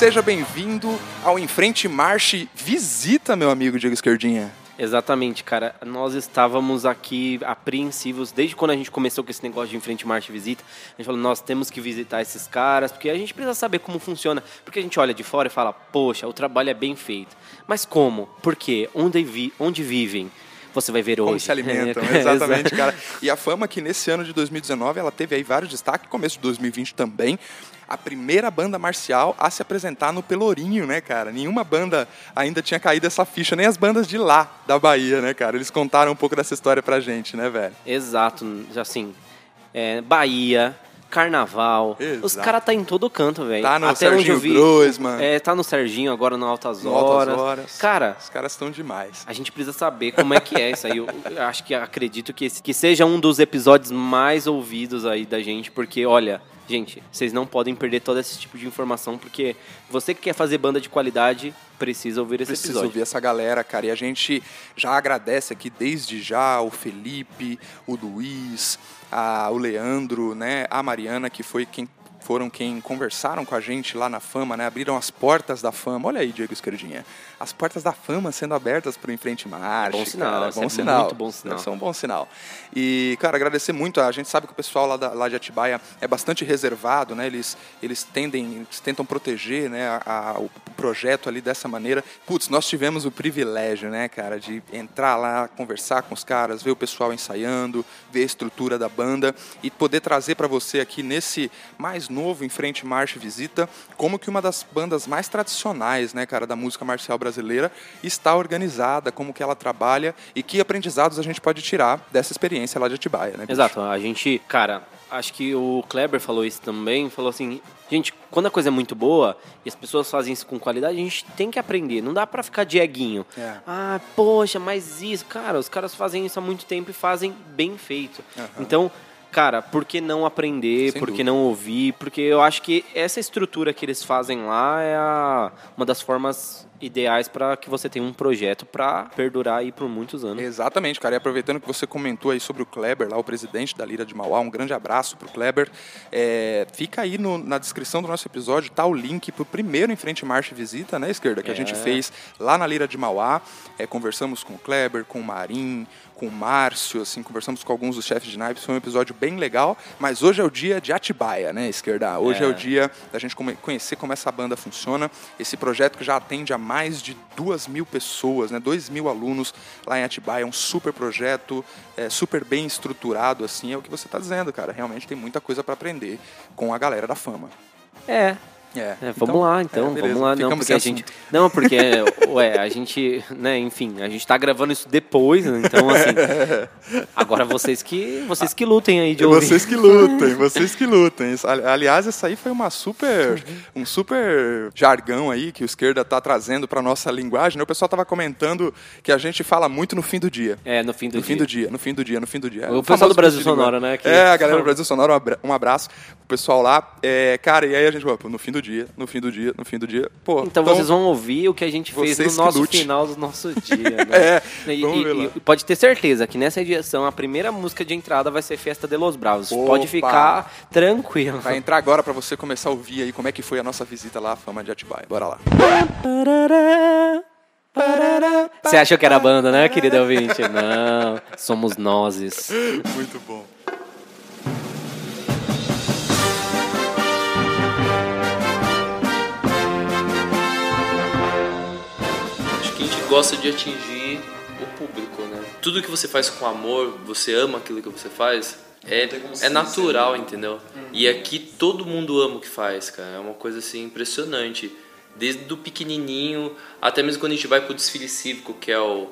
Seja bem-vindo ao Enfrente Marche Visita, meu amigo Diego Esquerdinha. Exatamente, cara. Nós estávamos aqui apreensivos desde quando a gente começou com esse negócio de Enfrente Marche Visita. A gente falou, nós temos que visitar esses caras, porque a gente precisa saber como funciona. Porque a gente olha de fora e fala, poxa, o trabalho é bem feito. Mas como? Por quê? Onde, vi onde vivem? você vai ver Como hoje. se alimentam, exatamente, cara. E a fama que nesse ano de 2019 ela teve aí vários destaques, começo de 2020 também. A primeira banda marcial a se apresentar no Pelourinho, né, cara? Nenhuma banda ainda tinha caído essa ficha, nem as bandas de lá, da Bahia, né, cara? Eles contaram um pouco dessa história pra gente, né, velho? Exato, assim, é, Bahia, Carnaval, Exato. os caras tá em todo canto, velho. Tá no Até onde Serginho eu vi, Groisman. É, tá no Serginho agora no Altas No Altas Horas. Horas. Cara, Os caras estão demais. A gente precisa saber como é que é isso aí. Eu eu acho que acredito que, esse- que seja um dos episódios mais ouvidos aí da gente, porque, olha, gente, vocês não podem perder todo esse tipo de informação, porque você que quer fazer banda de qualidade precisa ouvir esse Precisa episódio. ouvir essa galera, cara. E a gente já agradece aqui desde já o Felipe, o Luiz, a- o Leandro, né, a Mariana, que foi quem foram quem conversaram com a gente lá na Fama, né? Abriram as portas da Fama. Olha aí, Diego Esquerdinha. As portas da Fama sendo abertas para o Enfrente Marche. Bom sinal, cara. isso Bom é sinal. muito bom sinal. Isso é um bom sinal. E, cara, agradecer muito. A gente sabe que o pessoal lá, da, lá de Atibaia é bastante reservado, né? Eles, eles tendem, eles tentam proteger né, a- a- o projeto ali dessa maneira. Putz, nós tivemos o privilégio, né, cara, de entrar lá, conversar com os caras, ver o pessoal ensaiando, ver a estrutura da banda e poder trazer para você aqui nesse mais novo Em Frente Marche Visita, como que uma das bandas mais tradicionais, né, cara, da música marcial brasileira está organizada, como que ela trabalha e que aprendizados a gente pode tirar dessa experiência lá de Atibaia, né? bicho? Exato, a gente, cara, acho que o Kleber falou isso também, falou assim, gente, quando a coisa é muito boa e as pessoas fazem isso com qualidade, a gente tem que aprender, não dá pra ficar dieguinho. É. Ah, poxa, mas isso, cara, os caras fazem isso há muito tempo e fazem bem feito. Então, cara, por que não aprender, Sem por que dúvida. não ouvir? Porque eu acho que essa estrutura que eles fazem lá é a- uma das formas ideais para que você tenha um projeto para perdurar aí por muitos anos. Exatamente, cara. E aproveitando que você comentou aí sobre o Kleber, lá o presidente da Lira de Mauá, um grande abraço pro Kleber. É, fica aí no- na descrição do nosso episódio, tá o link pro primeiro Em Frente Marcha e Visita, né, esquerda, que a gente fez lá na Lira de Mauá. É, conversamos com o Kleber, com o Marim, com o Márcio, assim, conversamos com alguns dos chefes de naipes. Foi um episódio bem legal, mas hoje é o dia de Atibaia, né, esquerda? Hoje é, É. o dia da gente conhecer como essa banda funciona. Esse projeto que já atende a mais de duas mil pessoas, né? Dois mil alunos lá em Atibaia. É um super projeto, é, super bem estruturado, assim. É o que você está dizendo, cara. Realmente tem muita coisa para aprender com a galera da fama. É, É, É, vamos lá, então, é, vamos lá. Não, Ficamos porque a gente. Não, porque, ué, a gente, né, enfim, a gente tá gravando isso depois, né, então, assim. Agora vocês que, vocês que lutem aí de ouvir. vocês que lutem, vocês que lutem. Aliás, essa aí foi uma super, um super jargão aí que o esquerda tá trazendo para nossa linguagem. né? O pessoal tava comentando que a gente fala muito no fim do dia. É, no fim do No dia. fim do dia, no fim do dia, no fim do dia. O O pessoal do Brasil Sonora, né, que- É, a galera do Brasil Sonora, um abra- abraço pro pessoal lá. É, cara, e aí a gente, pô, no fim do dia, no fim do dia, no fim do dia. Pô, Então, vocês vão ouvir o que a gente fez no nosso lute. final do nosso dia. Né? É, e, e- e pode ter certeza que nessa edição a primeira música de entrada vai ser Festa de los Bravos. Opa! Pode ficar tranquilo. Vai entrar agora pra você começar a ouvir aí como é que foi a nossa visita lá à Fama de Atibaia. Bora lá. Você achou que era banda, né, querida ouvinte? Não, somos nozes. Muito bom. Gosta de atingir o público, né? Tudo que você faz com amor, você ama aquilo que você faz, é, é natural, entendeu? E aqui todo mundo ama o que faz, cara. É uma coisa assim impressionante. Desde o pequenininho, até mesmo quando a gente vai pro desfile cívico, que é o,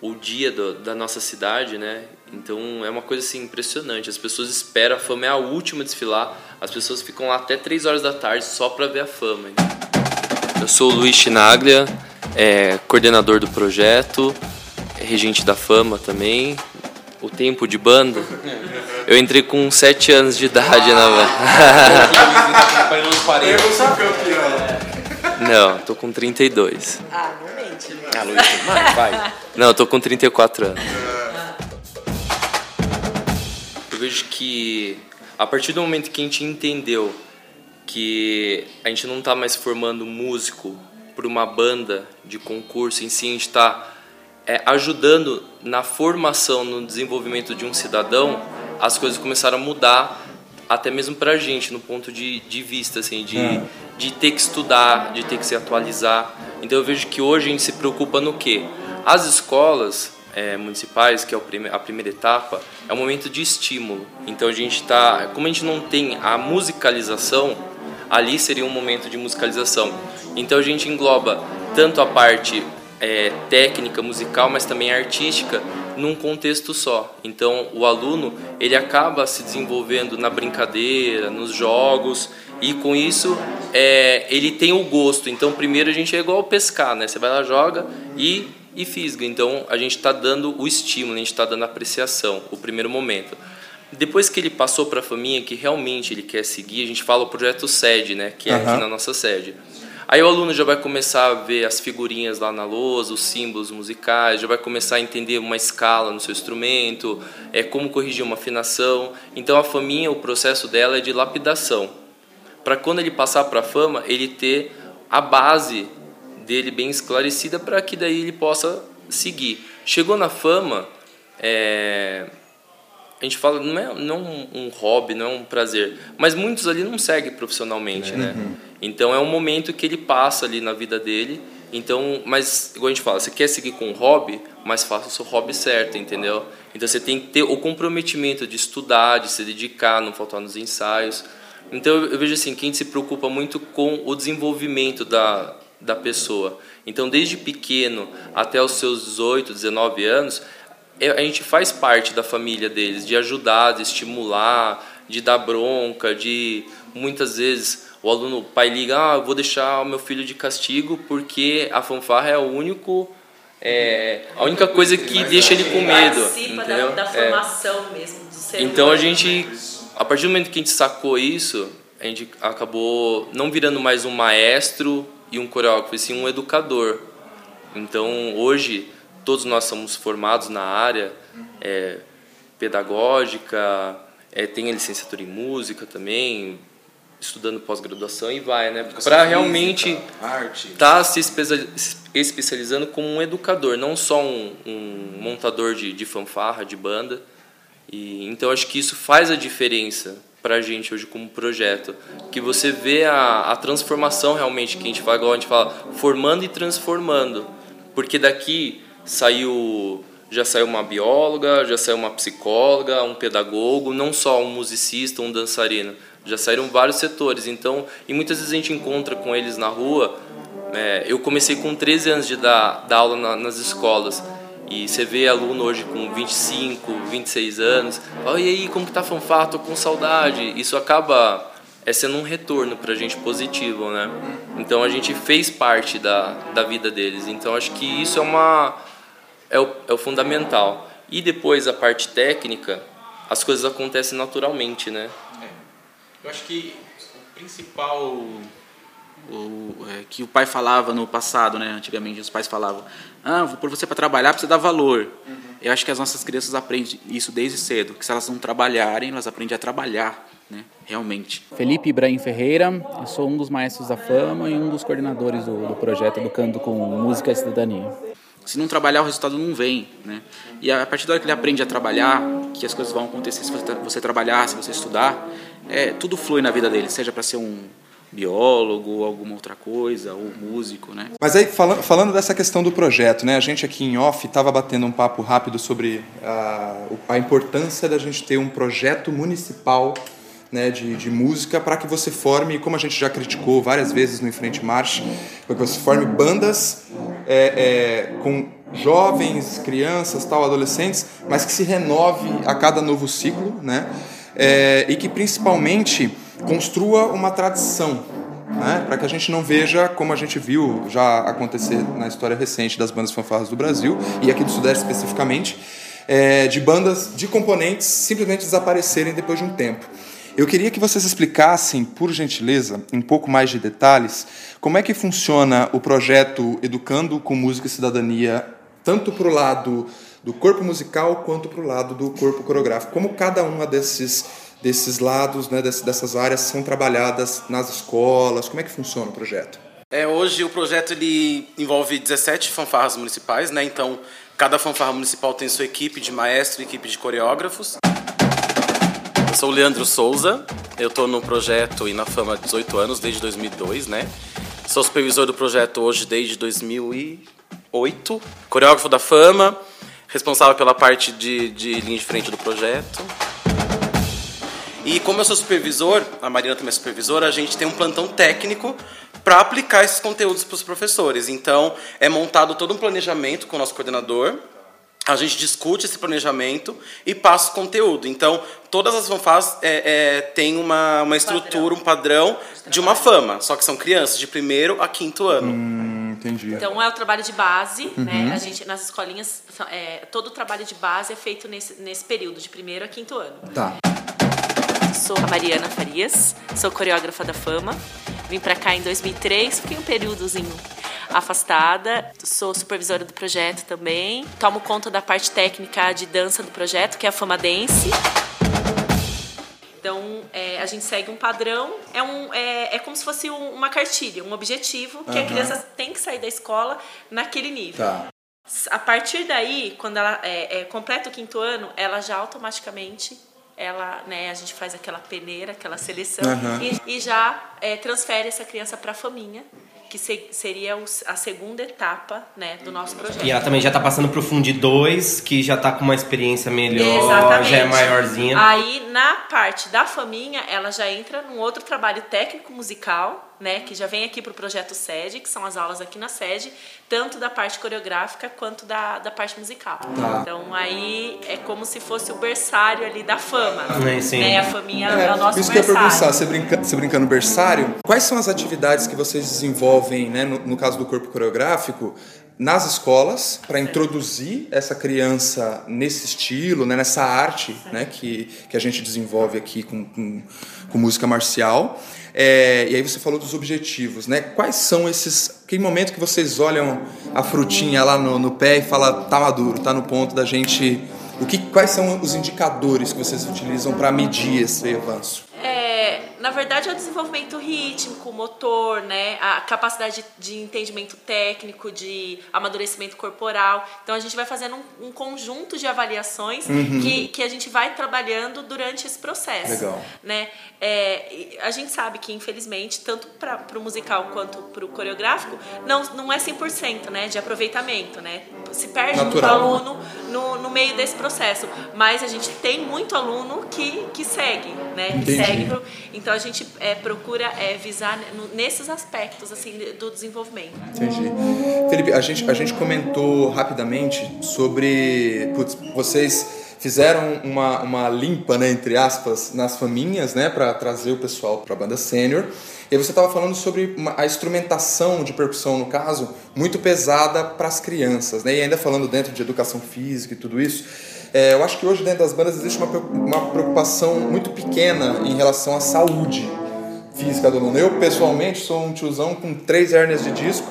o dia do- da nossa cidade, né? Então é uma coisa assim impressionante. As pessoas esperam, a fama é a última a desfilar. As pessoas ficam lá até 3 horas da tarde só pra ver a fama. né? Eu sou o Luiz Chinaglia, é, coordenador do projeto, regente da fama também. O tempo de banda, eu entrei com 7 anos de idade na banda. Não, tô com 32. Ah, não mente. Ah, Luiz, mano, vai. Não, eu tô com 34 anos. Eu vejo que a partir do momento que a gente entendeu que a gente não está mais formando músico para uma banda de concurso, em si a gente está é, ajudando na formação, no desenvolvimento de um cidadão, as coisas começaram a mudar até mesmo para a gente, no ponto de, de vista, assim, de, é. de ter que estudar, de ter que se atualizar. Então eu vejo que hoje a gente se preocupa no quê? As escolas é, municipais, que é a primeira etapa, é um momento de estímulo. Então a gente está, como a gente não tem a musicalização, ali seria um momento de musicalização. Então a gente engloba tanto a parte é, técnica, musical, mas também artística num contexto só. Então o aluno ele acaba se desenvolvendo na brincadeira, nos jogos e com isso é, ele tem o gosto. Então primeiro a gente é igual pescar, né? Você vai lá joga e e fisga. Então a gente está dando o estímulo, a gente está dando a apreciação, o primeiro momento. Depois que ele passou para a família que realmente ele quer seguir, a gente fala o projeto sede, né? Que é uhum. aqui na nossa sede. Aí o aluno já vai começar a ver as figurinhas lá na lousa, os símbolos musicais, já vai começar a entender uma escala no seu instrumento, é como corrigir uma afinação. Então a faminha, o processo dela é de lapidação. Para quando ele passar para a fama, ele ter a base dele bem esclarecida para que daí ele possa seguir. Chegou na fama, é, a gente fala, não é não um hobby, não é um prazer, mas muitos ali não seguem profissionalmente, né? uhum. né? Então é um momento que ele passa ali na vida dele. Então, mas igual a gente fala, você quer seguir com um hobby, mas faça o seu hobby certo, entendeu? Então você tem que ter o comprometimento de estudar, de se dedicar, não faltar nos ensaios. Então eu vejo assim, que a gente se preocupa muito com o desenvolvimento da, da pessoa. Então, desde pequeno até os seus 18, 19 anos, é, a gente faz parte da família deles, de ajudar, de estimular, de dar bronca, de muitas vezes o aluno, o pai liga, ah, vou deixar o meu filho de castigo porque a fanfarra é o único é, a única coisa que deixa ele com medo. Entendeu? da, da formação é. mesmo do ser Então a gente, a partir do momento que a gente sacou isso, a gente acabou não virando mais um maestro e um coreógrafo, e sim um educador. Então, hoje, todos nós somos formados na área é, pedagógica, é, tem a licenciatura em música também, estudando pós-graduação e vai, né? Para realmente estar tá se especializando como um educador, não só um, um montador de, de fanfarra, de banda. E, então, acho que isso faz a diferença para a gente hoje como projeto, que você vê a, a transformação realmente que a gente fala, igual a gente fala, formando e transformando, porque daqui saiu já saiu uma bióloga, já saiu uma psicóloga, um pedagogo, não só um musicista, um dançarino, já saíram vários setores. Então, e muitas vezes a gente encontra com eles na rua. É, eu comecei com 13 anos de dar, dar aula na, nas escolas e você vê aluno hoje com 25, 26 anos, e aí, como que tá a fanfarra? Tô com saudade. Isso acaba é sendo um retorno para a gente positivo, né? Então a gente fez parte da, da vida deles. Então acho que isso é uma é o, é o fundamental. E depois a parte técnica, as coisas acontecem naturalmente, né? É. Eu acho que o principal o, é, que o pai falava no passado, né? Antigamente os pais falavam, ah, por você para trabalhar precisa dar valor. Uhum. Eu acho que as nossas crianças aprendem isso desde cedo, que se elas não trabalharem, elas aprendem a trabalhar, né? Realmente. Felipe Ibrahim Ferreira, eu sou um dos maestros da fama e um dos coordenadores do, do projeto Educando com Música e Cidadania. Se não trabalhar, o resultado não vem, né? E a partir da hora que ele aprende a trabalhar, que as coisas vão acontecer se você, você trabalhar, se você estudar, é, tudo flui na vida dele, seja para ser um biólogo, alguma outra coisa, ou músico, né? Mas aí, falando, falando dessa questão do projeto, né? A gente aqui em off estava batendo um papo rápido sobre a, a importância da gente ter um projeto municipal né, de, de, música para que você forme, como a gente já criticou várias vezes no Enfrente Marche, para que você forme bandas é, é, com jovens, crianças, tal, adolescentes, mas que se renove a cada novo ciclo, né? É, e que principalmente construa uma tradição, né? para que a gente não veja, como a gente viu já acontecer na história recente das bandas fanfarras do Brasil, e aqui do Sudeste especificamente, é, de bandas de componentes simplesmente desaparecerem depois de um tempo. Eu queria que vocês explicassem, por gentileza, em um pouco mais de detalhes, como é que funciona o projeto Educando com Música e Cidadania, tanto para o lado do corpo musical quanto para o lado do corpo coreográfico. Como cada uma desses desses lados, né, dessas áreas são trabalhadas nas escolas? Como é que funciona o projeto? É, hoje o projeto ele envolve 17 fanfarras municipais, né? Então, cada fanfarra municipal tem sua equipe de maestro e equipe de coreógrafos. Sou o Leandro Souza, eu estou no projeto e na Fama há 18 anos, desde 2002, né? Sou supervisor do projeto hoje desde 2008, coreógrafo da Fama, responsável pela parte de, de linha de frente do projeto. E como eu sou supervisor, a Marina também é supervisora, a gente tem um plantão técnico para aplicar esses conteúdos para os professores. Então, é montado todo um planejamento com o nosso coordenador, a gente discute esse planejamento e passa o conteúdo. Então, todas as fanfarras é, é, têm uma, uma estrutura, um padrão de uma fama, só que são crianças de primeiro a quinto ano. Hum, entendi. Então, é o trabalho de base, uhum. né? A gente, nas escolinhas, é, todo o trabalho de base é feito nesse, nesse período, de primeiro a quinto ano. Tá. Sou a Mariana Farias, sou coreógrafa da Fama. Vim para cá em 2003, fiquei um períodozinho afastada. Sou supervisora do projeto também. Tomo conta da parte técnica de dança do projeto, que é a Fama Dance. Então, é, a gente segue um padrão, é, um, é, é como se fosse um, uma cartilha, um objetivo que uhum. a criança tem que sair da escola naquele nível. Tá. A partir daí, quando ela é, é, completa o quinto ano, ela já automaticamente ela, né, a gente faz aquela peneira, aquela seleção uhum. e, e, já é, transfere essa criança para a faminha que se, seria a segunda etapa né, do nosso projeto. E ela também já está passando para o Fundi 2, que já está com uma experiência melhor, Exatamente. já é maiorzinha. Aí, na parte da faminha, ela já entra num outro trabalho técnico musical, né, que já vem aqui para o projeto sede, que são as aulas aqui na sede, tanto da parte coreográfica quanto da, da parte musical. Tá. Então aí é como se fosse o berçário ali da fama. É, sim. Né? A faminha é, é o nosso isso berçário. Que eu ia perguntar, você, brinca, você brincando berçário, quais são as atividades que vocês desenvolvem, né, no, no caso do corpo coreográfico, nas escolas para introduzir essa criança nesse estilo, né, nessa arte né, que, que a gente desenvolve aqui com, com, com música marcial. É, e aí você falou dos objetivos, né? Quais são esses. Que momento que vocês olham a frutinha lá no, no pé e fala tá maduro, tá no ponto da gente. O que, quais são os indicadores que vocês utilizam para medir esse avanço? Na verdade, é o desenvolvimento rítmico, motor, né? A capacidade de entendimento técnico, de amadurecimento corporal. Então, a gente vai fazendo um, um conjunto de avaliações uhum. que, que a gente vai trabalhando durante esse processo. Legal. Né? É, a gente sabe que, infelizmente, tanto para o musical quanto para o coreográfico, não, não é 100% né, de aproveitamento, né? Se perde Natural. muito aluno no, no meio desse processo. Mas a gente tem muito aluno que, que segue, né? Que segue pro, então, a gente é, procura é, visar nesses aspectos assim do desenvolvimento. Entendi. Felipe, a gente, a gente comentou rapidamente sobre. Putz, vocês fizeram uma, uma limpa, né, entre aspas, nas faminhas, né, para trazer o pessoal para a banda sênior. E você estava falando sobre uma, a instrumentação de percussão, no caso, muito pesada para as crianças, né? E ainda falando dentro de educação física e tudo isso. É, eu acho que hoje dentro das bandas existe uma, uma preocupação muito pequena em relação à saúde física do aluno. Eu, pessoalmente, sou um tiozão com três hérnias de disco,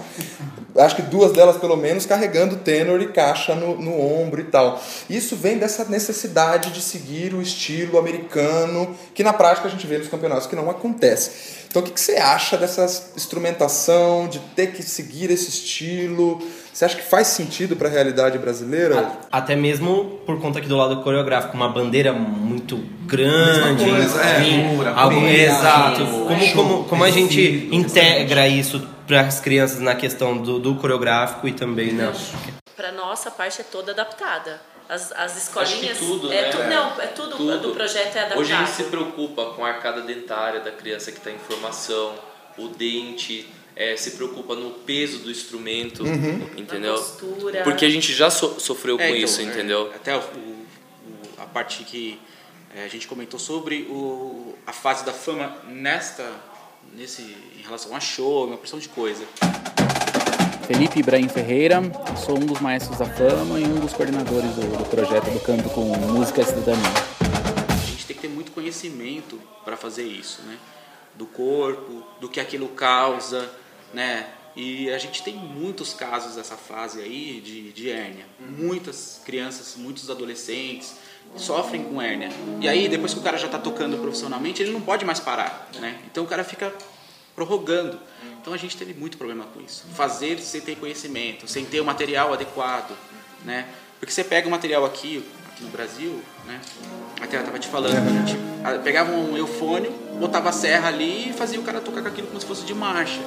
acho que duas delas pelo menos carregando tenor e caixa no, no ombro e tal. Isso vem dessa necessidade de seguir o estilo americano, que na prática a gente vê nos campeonatos que não acontece. Então, o que, que você acha dessa instrumentação, de ter que seguir esse estilo? Você acha que faz sentido para a realidade brasileira? Até mesmo por conta aqui do lado coreográfico, uma bandeira muito grande, coisa, enfim, é, algo exato. Como, como, como a gente integra isso para as crianças na questão do, do coreográfico e também na para nossa parte é toda adaptada as, as escolinhas. tudo, é né? Tu, não, é tudo, tudo, do projeto é adaptado. Hoje a gente se preocupa com a arcada dentária da criança que está em formação, o dente, é, se preocupa no peso do instrumento, uhum. entendeu? postura. Porque a gente já so, sofreu é, com então, isso, é, entendeu? Até o, o, a parte que é, a gente comentou sobre o, a fase da fama nesta, nesse, em relação a show, uma porção de coisa. Felipe Ibrahim Ferreira, sou um dos maestros da fama e um dos coordenadores do, do projeto do Canto com Música e Cidadania. A gente tem que ter muito conhecimento para fazer isso, né? Do corpo, do que aquilo causa, né? E a gente tem muitos casos dessa fase aí de, de hérnia. Muitas crianças, muitos adolescentes sofrem com hérnia. E aí, depois que o cara já está tocando profissionalmente, ele não pode mais parar, né? Então o cara fica prorrogando. Então a gente teve muito problema com isso. Fazer sem ter conhecimento, sem ter o material adequado, né? Porque você pega o material aqui, aqui no Brasil, né? Até eu estava te falando, a gente pegava um eufônio, botava a serra ali e fazia o cara tocar com aquilo como se fosse de marcha.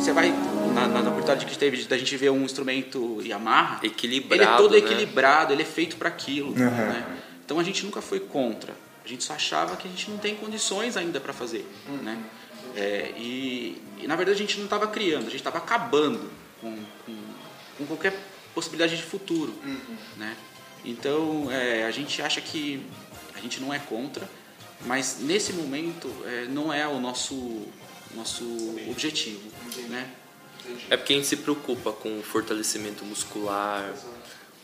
Você vai, na, na oportunidade que teve da gente ver um instrumento Yamaha, Equilibrado, ele é todo né? equilibrado, ele é feito para aquilo. Né? Então a gente nunca foi contra. A gente só achava que a gente não tem condições ainda para fazer. Né? É, e, e, na verdade a gente não estava criando, a gente estava acabando com, com, com qualquer possibilidade de futuro. Né? Então é, a gente acha que a gente não é contra, mas nesse momento é, não é o nosso, nosso objetivo. Né? É porque a gente se preocupa com o fortalecimento muscular,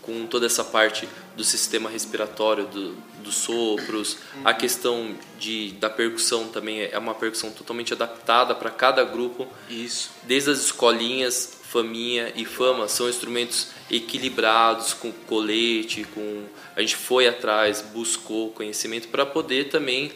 com toda essa parte do sistema respiratório, do, dos sopros, a questão de, da percussão também é uma percussão totalmente adaptada para cada grupo. Isso. Desde as escolinhas, faminha e fama são instrumentos equilibrados com colete, com a gente foi atrás, buscou conhecimento para poder também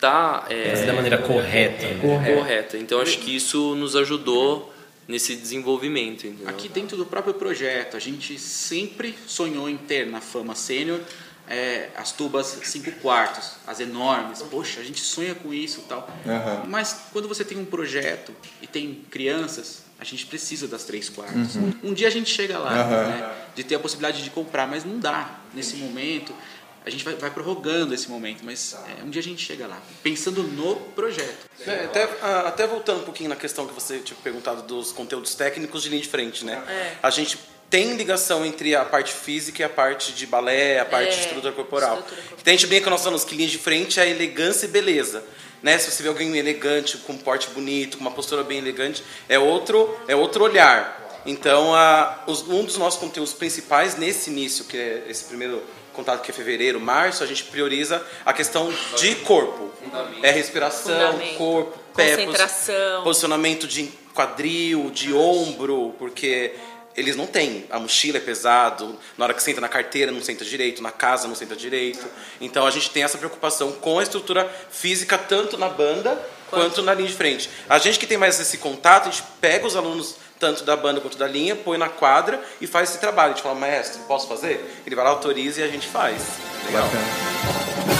estar tá, é, da maneira correta. correta. correta. Então acho que isso nos ajudou nesse desenvolvimento. Entendeu? Aqui dentro do próprio projeto, a gente sempre sonhou em ter na Fama Sênior é, as tubas 5 quartos, as enormes. Poxa, a gente sonha com isso e tal. Uhum. Mas quando você tem um projeto e tem crianças, a gente precisa das 3 quartos. Uhum. Um dia a gente chega lá, uhum. né, de ter a possibilidade de comprar, mas não dá nesse momento. A gente vai, vai prorrogando esse momento, mas é, um dia a gente chega lá, pensando no projeto. É, até, até voltando um pouquinho na questão que você tinha perguntado dos conteúdos técnicos de linha de frente, né? É. A gente tem ligação entre a parte física e a parte de balé, a parte É, de estrutura corporal. estrutura corporal. Então a gente brinca nós falamos que linha de frente é elegância e beleza. Né? Se você vê alguém elegante, com um porte bonito, com uma postura bem elegante, é outro, é outro olhar. Então, a, os- um dos nossos conteúdos principais nesse início, que é esse primeiro contato que é fevereiro, março, a gente prioriza a questão de corpo. É respiração, Fundamento. corpo, pé, Concentração. posicionamento de quadril, de ombro, porque eles não têm. A mochila é pesado, na hora que senta na carteira não senta direito, na casa não senta direito. Então a gente tem essa preocupação com a estrutura física, tanto na banda quanto na linha de frente. A gente que tem mais esse contato, a gente pega os alunos tanto da banda quanto da linha, põe na quadra e faz esse trabalho. A gente fala, maestro, posso fazer? Ele vai lá, autoriza e a gente faz. Legal. Então,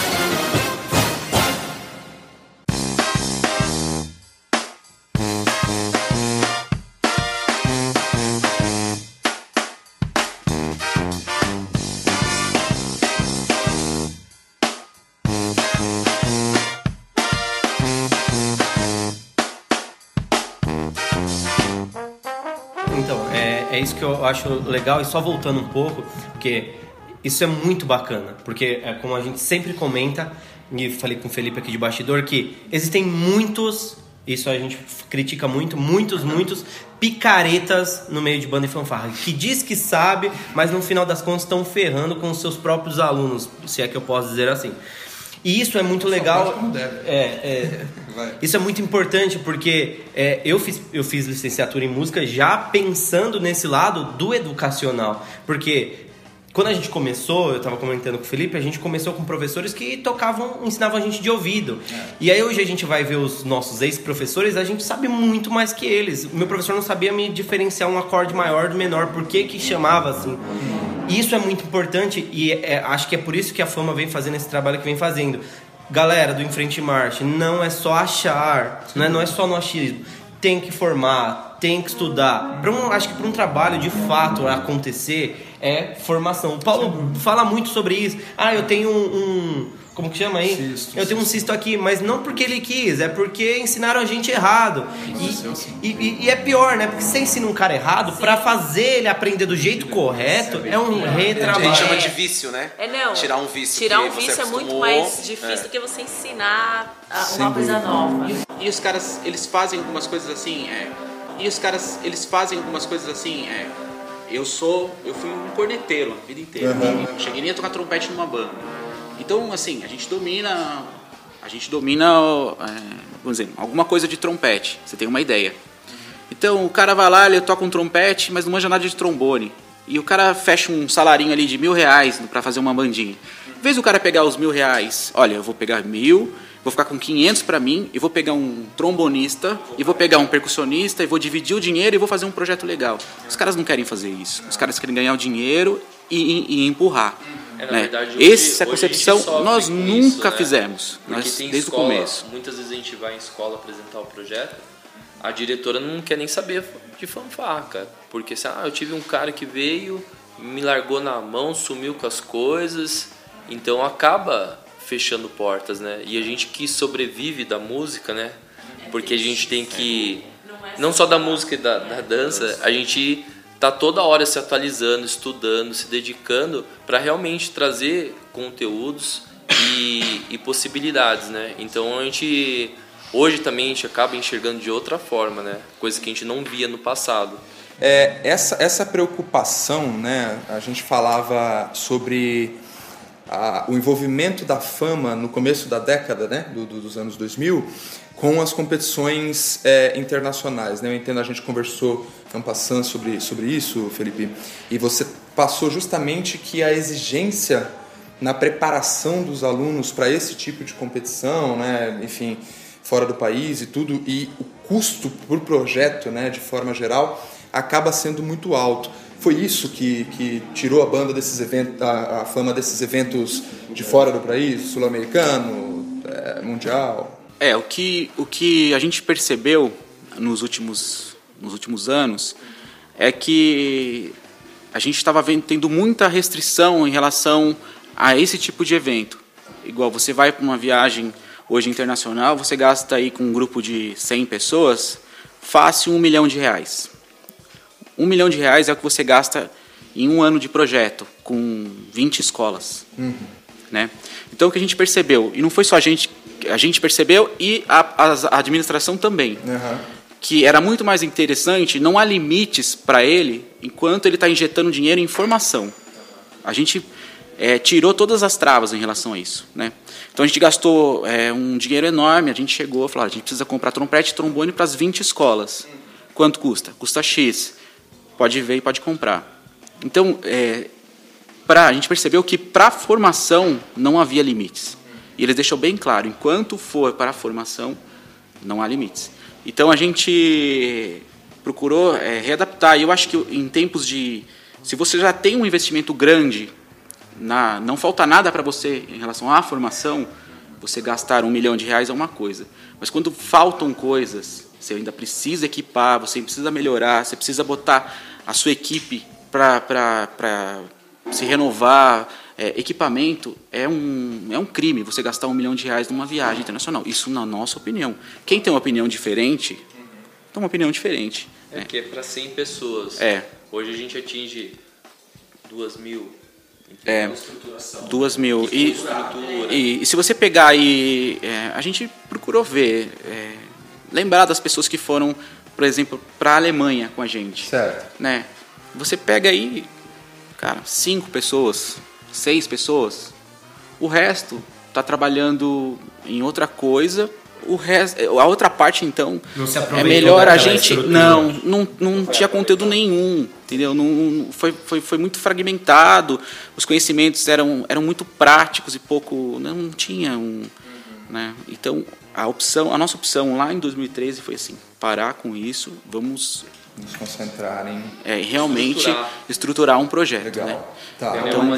que eu acho legal, e só voltando um pouco, porque isso é muito bacana, porque é como a gente sempre comenta, e falei com o Felipe aqui de bastidor, que existem muitos, isso a gente critica muito, muitos, muitos picaretas no meio de banda e fanfarra, que diz que sabe, mas no final das contas estão ferrando com os seus próprios alunos, se é que eu posso dizer assim. E isso é muito legal. como deve. É, é, isso é muito importante porque é, eu, fiz, eu fiz licenciatura em música já pensando nesse lado do educacional. Porque quando a gente começou, eu estava comentando com o Felipe, a gente começou com professores que tocavam, ensinavam a gente de ouvido. E aí hoje a gente vai ver os nossos ex-professores, a gente sabe muito mais que eles. O meu professor não sabia me diferenciar um acorde maior do menor, por que que chamava assim. Isso é muito importante e é- acho que é por isso que a Fama vem fazendo esse trabalho que vem fazendo. Galera do Enfrente Marche, não é só achar, não é, não é só no achismo. Tem que formar, tem que estudar. Um, acho que para um trabalho de fato acontecer é formação. O Paulo fala muito sobre isso. Ah, eu tenho um. um- como que chama aí? Cisto, eu tenho um cisto aqui, mas não porque ele quis, é porque ensinaram a gente errado. E, e- e é pior, né? Porque você ensina um cara errado, pra fazer ele aprender do jeito correto, é um A retrabalho. gente chama de vício, né? É não. Tirar um vício Tirar um você vício é muito mais difícil É. do que você ensinar a- uma coisa nova. E os caras, eles fazem algumas coisas assim, é. E os caras, eles fazem algumas coisas assim, é. Eu sou, eu fui um corneteiro a vida inteira. Uhum. Cheguei nem a tocar trompete numa banda. Então, assim, a gente domina, a gente domina, é, vamos dizer, alguma coisa de trompete. Você tem uma ideia. Então, o cara vai lá, ele toca um trompete, mas não manja nada de trombone. E o cara fecha um salarinho ali de mil reais pra fazer uma bandinha. Em vez do cara pegar os mil reais, olha, eu vou pegar mil, vou ficar com 500 para mim, e vou pegar um trombonista, e vou pegar um percussionista, e vou dividir o dinheiro e vou fazer um projeto legal. Os caras não querem fazer isso. Os caras querem ganhar o dinheiro e, e, e empurrar. É, na né? verdade, hoje- Essa concepção nós nunca isso, né? fizemos, Porque nós, tem desde escola, o começo. Muitas vezes a gente vai em escola apresentar o projeto, a diretora não quer nem saber de fanfarra, cara. Porque assim, ah, eu tive um cara que veio, me largou na mão, sumiu com as coisas. Então acaba fechando portas, né? E a gente que sobrevive da música, né? Porque a gente tem que. Não só da música e da, da dança, a gente tá toda hora se atualizando, estudando, se dedicando para realmente trazer conteúdos e, e possibilidades, né? Então a gente hoje também a gente acaba enxergando de outra forma, né? Coisa que a gente não via no passado. É, essa, essa preocupação, né, a gente falava sobre a- o envolvimento da fama no começo da década, né, do- do- dos anos 2000, com as competições é, internacionais. Né? Eu entendo, a gente conversou ano passado sobre, sobre isso, Felipe, e você passou justamente que a exigência na preparação dos alunos para esse tipo de competição, né, enfim, fora do país e tudo, e o custo por projeto, né, de forma geral, acaba sendo muito alto. Foi isso que, que tirou a banda desses eventos, a, a fama desses eventos de fora do país, sul-americano, é, mundial. É, o que, o que a gente percebeu nos últimos, nos últimos anos é que a gente estava tendo muita restrição em relação a esse tipo de evento. Igual você vai para uma viagem hoje internacional, você gasta aí com um grupo de 100 pessoas, fácil um milhão de reais. Um milhão de reais é o que você gasta em um ano de projeto, com 20 escolas. Né? Então, o que a gente percebeu, e não foi só a gente, a gente percebeu e a, a- a administração também, que era muito mais interessante, não há limites para ele enquanto ele está injetando dinheiro em formação. A gente é, tirou todas as travas em relação a isso. Né? Então a gente gastou é, um dinheiro enorme, a gente chegou falou, "Ah, a gente precisa comprar trompete e trombone para as 20 escolas. Quanto custa? Custa X. Pode ver e pode comprar. Então, é, pra, a gente percebeu que para a formação não havia limites. E eles deixam bem claro, enquanto for para a formação, não há limites. Então a gente procurou é, readaptar. E eu acho que em tempos de. Se você já tem um investimento grande, na, não falta nada para você em relação à formação, você gastar um milhão de reais é uma coisa. Mas quando faltam coisas, você ainda precisa equipar, você precisa melhorar, você precisa botar a sua equipe para se renovar. É, equipamento é um, é um crime você gastar um milhão de reais numa viagem internacional. Isso na nossa opinião. Quem tem uma opinião diferente, tem uma opinião diferente. É que é para 100 pessoas. É. Hoje a gente atinge 2 mil. É, duas mil. E, Estrutura. e, e se você pegar aí, é, a gente procurou ver, é, lembrar das pessoas que foram, por exemplo, para a Alemanha com a gente. Certo. Né? Você pega aí, cara, cinco pessoas, seis pessoas, o resto está trabalhando em outra coisa. O resto, a outra parte então Não se é melhor a gente estrutura. não não, não tinha conteúdo nenhum, entendeu? Não, não- foi, foi, foi muito fragmentado, os conhecimentos eram, eram muito práticos e pouco. Não tinha um. Né? Então, a opção, a nossa opção lá em 2013 foi assim: parar com isso, vamos Nos concentrar em. é, realmente estruturar. Estruturar. um projeto. Legal. Né? Tá. Então, uma.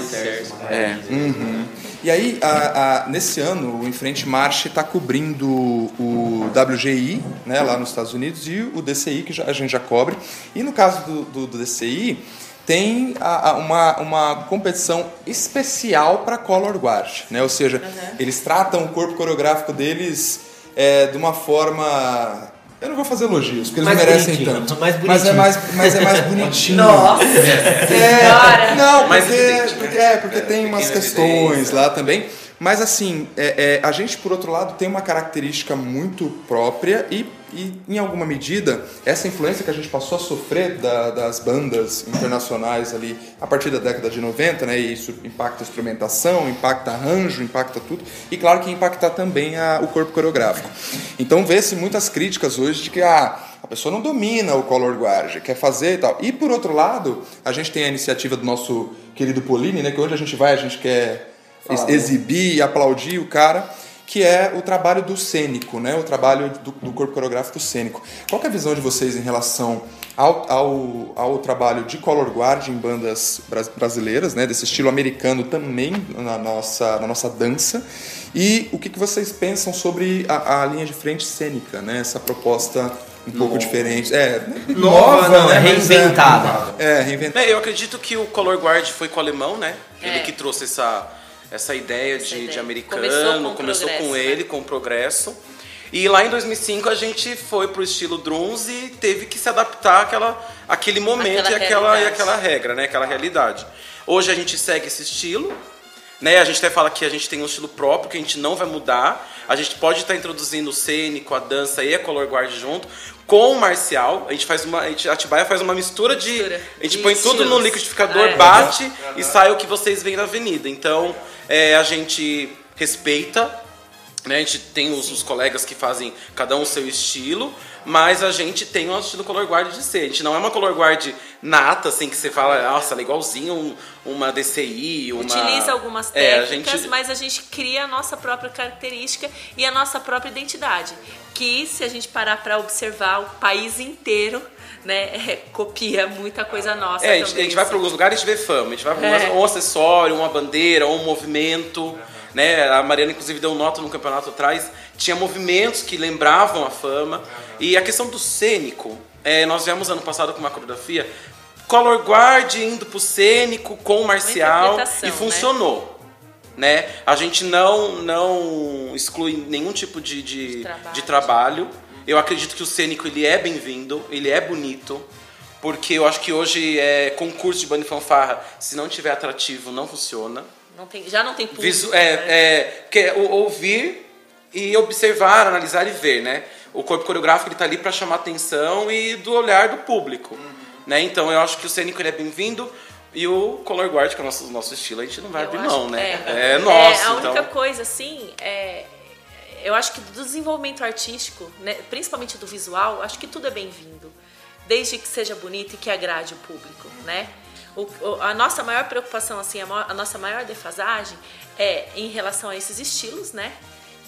É, Uhum. E aí, a- a- nesse ano, o Enfrente Marche está cobrindo o WGI, né, lá nos Estados Unidos, e o DCI, que já- a gente já cobre. E no caso do, do- do DCI, tem a- a- uma, uma competição especial para Color Guard. Né? Ou seja, eles tratam o corpo coreográfico deles é, de uma forma... Eu não vou fazer elogios, porque eles Mais não merecem tanto. mais mas, é mais, mas é mais bonitinho. Nossa! É, não, Mais porque, evidente, né? porque, é, porque tem umas questões lá também. Mas assim, é, é, a gente, por outro lado, tem uma característica muito própria e, e, em alguma medida, essa influência que a gente passou a sofrer da- das bandas internacionais ali a partir da década de 90, né? E isso impacta a instrumentação, impacta arranjo, impacta tudo. E claro que impacta também a- o corpo coreográfico. Então vê-se muitas críticas hoje de que ah, a pessoa não domina o color guard, quer fazer e tal. E por outro lado, a gente tem a iniciativa do nosso querido Polini, né? Que onde a gente vai, a gente quer ex- exibir e aplaudir o cara, que é o trabalho do cênico, né? O trabalho do, do corpo coreográfico cênico. Qual que é a visão de vocês em relação ao, ao, ao trabalho de color guard em bandas bras- brasileiras, né? Desse estilo americano também na nossa, na nossa dança. E o que, que vocês pensam sobre a, a linha de frente cênica, né? Essa proposta um pouco diferente. É, Nova, nova, né? Mas Reinventada. É, é reinventada. É, eu acredito que o Color Guard foi com o alemão, né? Ele É. que trouxe essa, essa ideia Essa de, ideia. de americano, Começou com começou com ele, né? com o progresso. E lá em 2005 a gente foi pro estilo drums e teve que se adaptar àquela, àquele momento Aquela e, aquela, e aquela regra, né? Aquela realidade. Hoje a gente segue esse estilo, né? A gente até fala que a gente tem um estilo próprio, que a gente não vai mudar. A gente pode estar introduzindo o cênico, a dança e a color guard junto. Com o marcial, a gente faz uma. A gente, a Atibaia faz uma mistura de. Mistura A gente de põe tudo no estilos. liquidificador, É. bate e sai o que vocês veem na avenida. Então, é, a gente respeita, né? A gente tem os, os colegas que fazem cada um o seu estilo, mas a gente tem o nosso estilo color guard de ser. A gente não é uma color guard nata, assim, que você fala, nossa, ela é igualzinho um- uma DCI, uma... Utiliza algumas É, a técnicas, gente- mas a gente cria a nossa própria característica e a nossa própria identidade. Que, se a gente parar para observar, o país inteiro né, é, copia muita coisa nossa. É, a gente, também, a gente vai assim. para alguns lugares e vê fama. A gente vai para É. um acessório, uma bandeira, um movimento. Né? A Mariana, inclusive, deu nota no campeonato atrás. Tinha movimentos que lembravam a fama. E a questão do cênico, é, nós viemos ano passado com uma coreografia color guard indo pro cênico com o marcial e né? funcionou. Né? A gente não, não exclui nenhum tipo de, de, trabalho. de trabalho. Eu acredito que o cênico ele é bem-vindo, ele é bonito, porque eu acho que hoje é concurso de banda e fanfarra, se não tiver atrativo, não funciona. Não tem, já não tem público. Visu, né? é, é, porque é o- ouvir e observar, analisar e ver, né? O corpo coreográfico ele tá ali para chamar atenção e do olhar do público, né? Então eu acho que o cênico ele é bem-vindo e o color guard que é o nosso, nosso estilo a gente não vai Eu abrir mão, né? É, É, nosso, É, a única então. coisa, assim, é, eu acho que do desenvolvimento artístico, né, principalmente do visual, acho que tudo é bem-vindo. Desde que seja bonito e que agrade o público, né? O- a nossa maior preocupação, assim, a, mo- a nossa maior defasagem é em relação a esses estilos, né?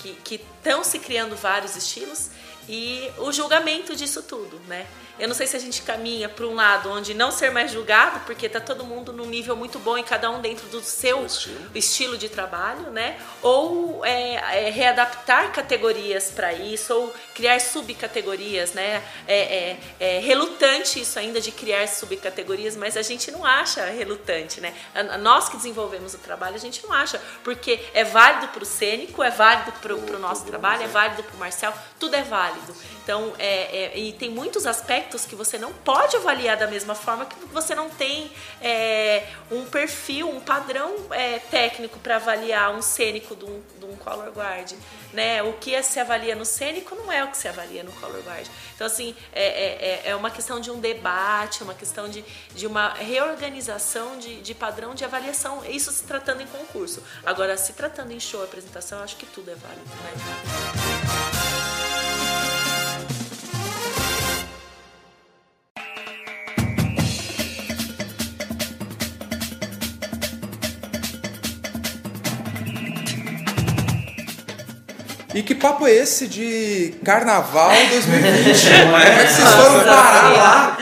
Que estão se criando vários estilos e o julgamento disso tudo, né? Eu não sei se a gente caminha para um lado onde não ser mais julgado, porque tá todo mundo num nível muito bom e cada um dentro do seu estilo, de trabalho, né? Ou é, é, readaptar categorias para isso, ou criar subcategorias, né? É, é- é relutante isso ainda de criar subcategorias, mas a gente não acha relutante, né? Nós que desenvolvemos o trabalho, a gente não acha, porque é válido para o cênico, é válido para o nosso trabalho, é válido para o marcial, tudo é válido. Então, é, é- e tem muitos aspectos que você não pode avaliar da mesma forma que você não tem é, um perfil, um padrão é, técnico para avaliar um cênico de um, de um color guard. Né? O que se avalia no cênico não é o que se avalia no color guard. Então, assim, é, é, é uma questão de um debate, uma questão de, de uma reorganização de, de padrão de avaliação. Isso se tratando em concurso. Agora, se tratando em show, apresentação, acho que tudo é válido. Né? E que papo é esse de Carnaval 2020? Como é que vocês foram parar lá?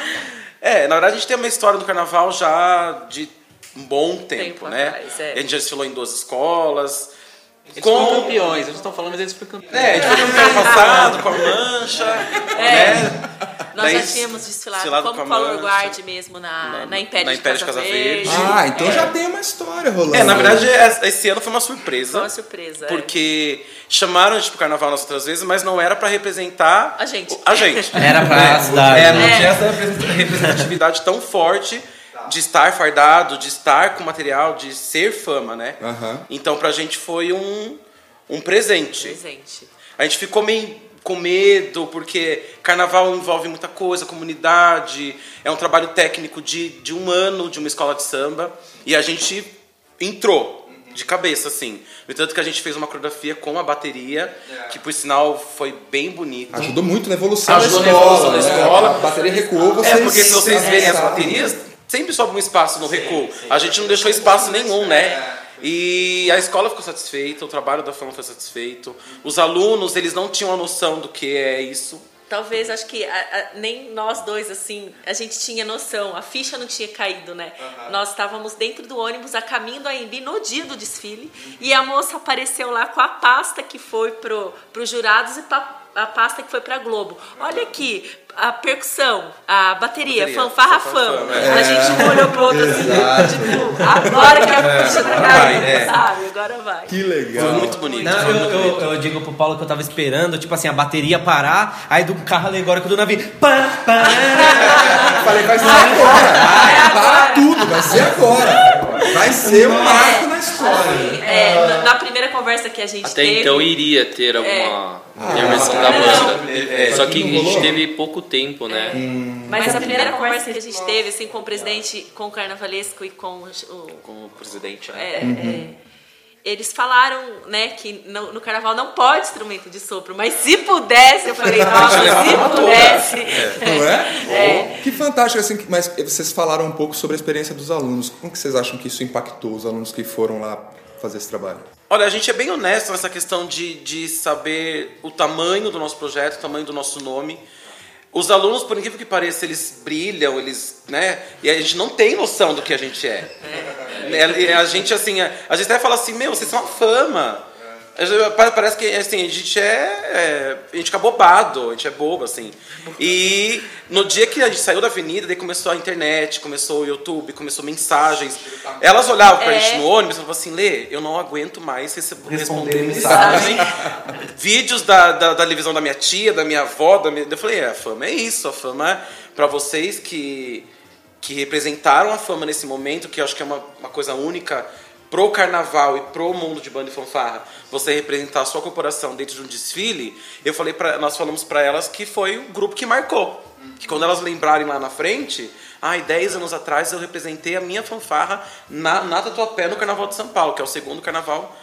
É, na verdade a gente tem uma história do carnaval já de um bom tempo, Tempo né? atrás, é. A gente já desfilou em duas escolas. Eles foram campeões, eles estão falando, mas eles foram campeões. É, a gente foi no ano passado com a mancha, né? Nós Daí, já tínhamos desfilado desfilado como com a color guard mesmo na, na, Império, na de, Império de Casa, Casa Verde. Verde. Ah, então já tem uma história rolando. É, na verdade, es- esse ano foi uma surpresa. Foi uma surpresa, é. Porque chamaram a gente pro carnaval nas outras vezes, mas não era pra representar A gente. o- A gente. Era pra cidade. É, não É. tinha essa represent- representatividade tão forte de estar fardado, de estar com material, de ser fama, né? Aham. Então pra gente foi um, um presente. Presente. A gente ficou meio com medo, porque carnaval envolve muita coisa, comunidade, é um trabalho técnico de, de um ano de uma escola de samba, e a gente entrou de cabeça, assim. No entanto que a gente fez uma coreografia com a bateria, que por sinal foi bem bonita. Ajudou muito na evolução Ajudou da na escola. evolução da né? escola. A bateria recuou, vocês... É, porque se vocês verem as baterias, sempre sobra um espaço no recuo. A gente não deixou espaço nenhum, né? E a escola ficou satisfeita, o trabalho da fama foi satisfeito. Os alunos, eles não tinham a noção do que é isso. Talvez, acho que a, a, nem nós dois, assim, a gente tinha noção, a ficha não tinha caído, né? Uhum. Nós estávamos dentro do ônibus a caminho do AMB no dia do desfile uhum. e a moça apareceu lá com a pasta que foi pro, os jurados e pra, a pasta que foi para Globo. Olha aqui, a percussão, a bateria, bateria fanfarra fama. É. A gente olhou pro outro assim, tipo, agora que a ficha tá caindo, é. sabe? Agora vai. Que legal. Foi muito bonito. Não, eu, muito eu, bonito. eu, digo pro Paulo que eu tava esperando, tipo assim, a bateria parar, aí do carro alegórico do navio. Pá, pá, Falei, vai ser agora. Vai, para tudo, vai ser agora. Vai ser um marco na história. É, na primeira conversa que a gente Até teve. então iria ter alguma é. intervenção ah, da banda. É, Só que a gente teve pouco tempo, né? Hum. Mas a primeira conversa que a gente teve, assim, com o presidente, com o Carnavalesco e com o. Com o presidente, né? É, uhum. Eles falaram, né, que no, no, carnaval não pode instrumento de sopro, mas se pudesse, eu falei, nossa, se pudesse. É. Não é? é? Que fantástico, assim, mas vocês falaram um pouco sobre a experiência dos alunos. Como que vocês acham que isso impactou os alunos que foram lá fazer esse trabalho? Olha, a gente é bem honesto nessa questão de, de saber o tamanho do nosso projeto, o tamanho do nosso nome. Os alunos, por incrível que pareça, eles brilham, eles, né? E a gente não tem noção do que a gente é. é. A gente, assim, a gente até fala assim, meu, vocês são uma fama. Parece que assim, a gente é, é, A gente fica bobado, a gente é bobo, assim. E no dia que a gente saiu da avenida, daí começou a internet, começou o YouTube, começou mensagens. Elas olhavam pra é. gente no ônibus e falavam assim, Lê, eu não aguento mais responder, responder mensagem. Vídeos da, da, da, televisão da minha tia, da minha avó, da minha... Eu falei, é, a fama é isso, a fama é pra vocês que, que representaram a fama nesse momento, que eu acho que é uma, uma coisa única pro carnaval e pro mundo de banda e fanfarra, você representar a sua corporação dentro de um desfile, eu falei para nós falamos para elas que foi o grupo que marcou. Que quando elas lembrarem lá na frente, ai, ah, 10 anos atrás eu representei a minha fanfarra na, na Tatuapé no Carnaval de São Paulo, que é o segundo carnaval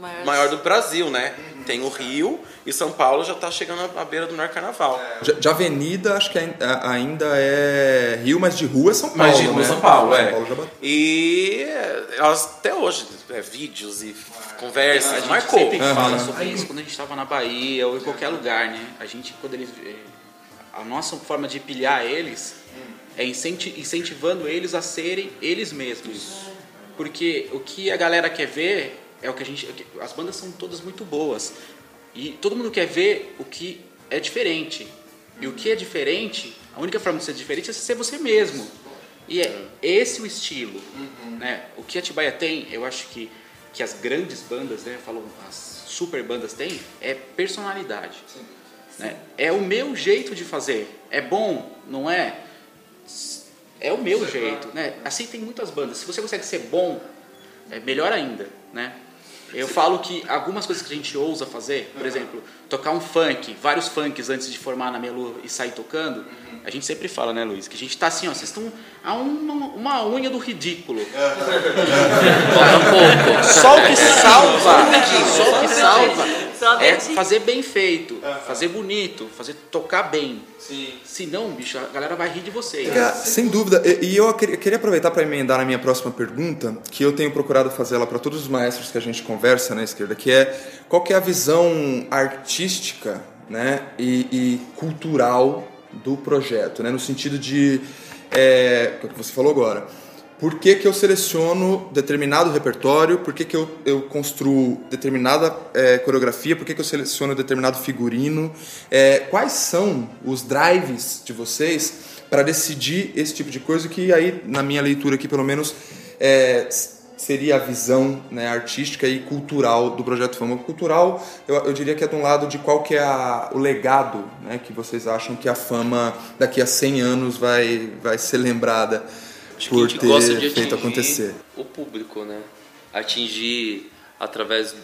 maior, maior do Brasil, né? Uhum. Tem o Rio e São Paulo já está chegando à beira do maior carnaval. De, de, avenida, acho que ainda é Rio, mas de rua é São Paulo. Mas de rua né? São Paulo, é. São Paulo já e elas até hoje, é, vídeos e conversas, a gente marcou. sempre uhum. fala sobre isso quando a gente estava na Bahia ou em qualquer lugar, né? A gente, quando eles. A nossa forma de pilhar eles é incentivando eles a serem eles mesmos. Porque o que a galera quer ver é o que a gente. As bandas são todas muito boas. E todo mundo quer ver o que é diferente. E o que é diferente, a única forma de ser diferente é ser você mesmo. E é esse o estilo. Uhum. Né? O que a Tibaia tem, eu acho que, que as grandes bandas, né, falam, as super bandas têm, é personalidade. Sim. Né? É o meu jeito de fazer. É bom, não é? É o meu jeito. Né? Assim tem muitas bandas. Se você consegue ser bom, é melhor ainda. Né? Eu falo que algumas coisas que a gente ousa fazer, por exemplo, tocar um funk, vários funks antes de formar na Melu e sair tocando, a gente sempre fala, né, Luiz, que a gente tá assim, ó, vocês estão a uma, uma unha do ridículo. Falta um pouco. Só o que salva, só o que salva é fazer bem feito, fazer bonito, fazer tocar bem. Sim. Se não, bicho, a galera vai rir de vocês. sem dúvida. E eu queria aproveitar para emendar na minha próxima pergunta, que eu tenho procurado fazer ela para todos os maestros que a gente conversa na esquerda, que é qual que é a visão artística né, e, e cultural do projeto, né, no sentido de, é, o que você falou agora, por que, que eu seleciono determinado repertório, por que, que eu, eu construo determinada é, coreografia, por que, que eu seleciono determinado figurino, é, quais são os drives de vocês para decidir esse tipo de coisa, que aí, na minha leitura aqui, pelo menos, é, seria a visão né, artística e cultural do Projeto Fama. Cultural, eu, eu, diria que é de um lado de qual que é a, o legado né, que vocês acham que a Fama daqui a 100 anos vai, vai ser lembrada Acho por ter gosta de feito acontecer. O público, né? Atingir através.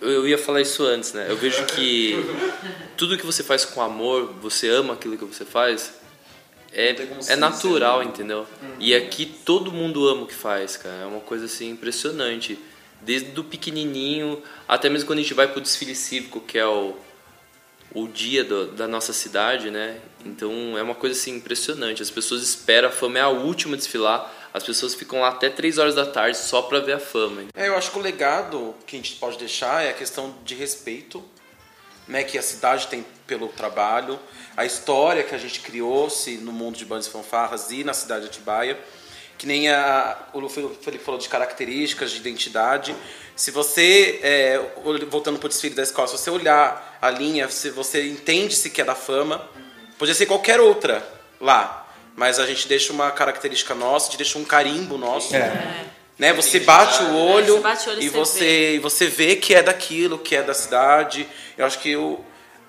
Eu ia falar isso antes, né? Eu vejo que tudo que você faz com amor, você ama aquilo que você faz, é, é natural, entendeu? E aqui todo mundo ama o que faz, cara. É uma coisa assim impressionante. Desde o pequenininho, até mesmo quando a gente vai pro desfile cívico, que é o, o dia do, da nossa cidade, né? Então é uma coisa assim impressionante. As pessoas esperam, a fama é a última a desfilar, As pessoas ficam lá até 3 horas da tarde só pra ver a fama. É, eu acho que o legado que a gente pode deixar é a questão de respeito, né, que a cidade tem pelo trabalho, a história que a gente criou-se no mundo de bandas e fanfarras e na cidade de Atibaia, que nem a, o Felipe falou de características, de identidade. Se você, é, voltando para o desfile da escola, se você olhar a linha, se você entende se que é da fama, podia ser qualquer outra lá, mas a gente deixa uma característica nossa, a gente deixa um carimbo nosso. Né? Você bate o olho, Você bate o olho e você você, e você vê que é daquilo, que é da cidade. Eu acho que o,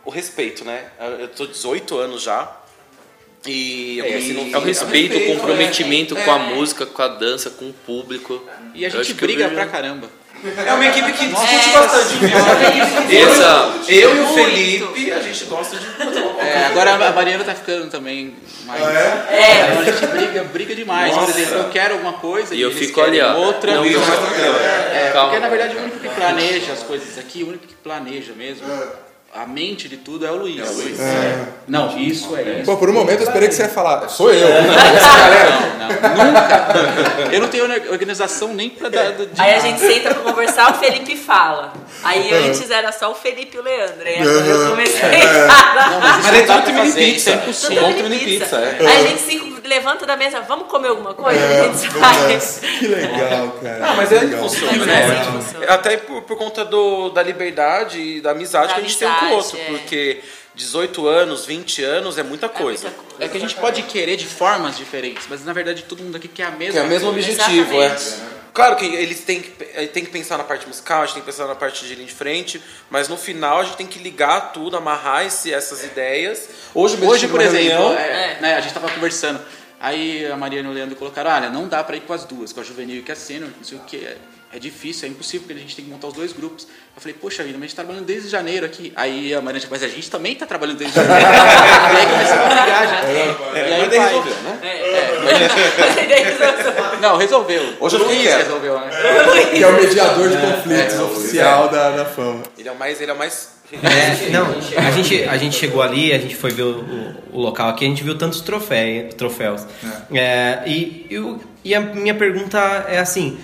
o respeito, né? Eu tô 18 anos já. E eu no É o respeito, o comprometimento é. com a É. música, com a dança, com o público. E a gente que briga pra caramba. É uma equipe que discute bastante. Essa, Eu e o Muito. Felipe, a gente gosta de. É, agora a Mariana tá ficando também mais. É. Então a gente briga, briga demais. Por exemplo, eu quero alguma coisa E eu eles fico ali, ó. outra. Não, E eu- não. É, porque na verdade o único que planeja as coisas aqui, o único que planeja mesmo, a mente de tudo é o Luiz. Não, isso é isso. Pô, por um momento eu esperei que você ia falar, sou eu. Essa galera. Não, não, nunca. Eu não tenho organização nem pra dar. De... Aí a gente senta pra conversar, o Felipe fala. Aí antes era só o Felipe e o Leandro. Aí agora eu comecei a Não, mas é não tudo mini isso pizza. é Tudo impossível. Mini mini pizza, é. Aí a gente cinco levanta da mesa, vamos comer alguma coisa? a gente sai. Que legal, cara. Ah, mas é funciona, Mas né? é. Até por, por conta do, da liberdade e da amizade Da que a gente tem um com o amizade, outro. é. Porque 18 anos, 20 anos é muita coisa. muita coisa. É que a gente pode querer de formas diferentes, mas na verdade todo mundo aqui quer a mesma Que é o mesmo objetivo, é. Exatamente. Claro que eles têm que, eh, têm que pensar na parte musical, a gente tem que pensar na parte de linha de frente, mas no final a gente tem que ligar tudo, amarrar esse, essas ideias. Hoje, Hoje, por exemplo, reunião- é, né, a gente tava conversando. Aí a Mariana e o Leandro colocaram, olha, não dá pra ir com as duas, com a juvenil e com a sênior, não sei o que. É, é difícil, é impossível, porque a gente tem que montar os dois grupos. Eu falei, poxa vida, mas a gente tá trabalhando desde janeiro aqui. Aí a Mariana mas a gente também tá trabalhando desde janeiro. e aí começamos a brigar já. e aí mas vai. resolveu, né? Não, resolveu. Hoje eu Luiz resolveu, né? Que é o mediador de conflitos oficial da, da fama. Ele é o mais. Ele é o mais. É, não, a gente, a gente chegou ali, a gente foi ver o, o- o local aqui, a gente viu tantos troféu, troféus. É, e, eu- e a minha pergunta é assim: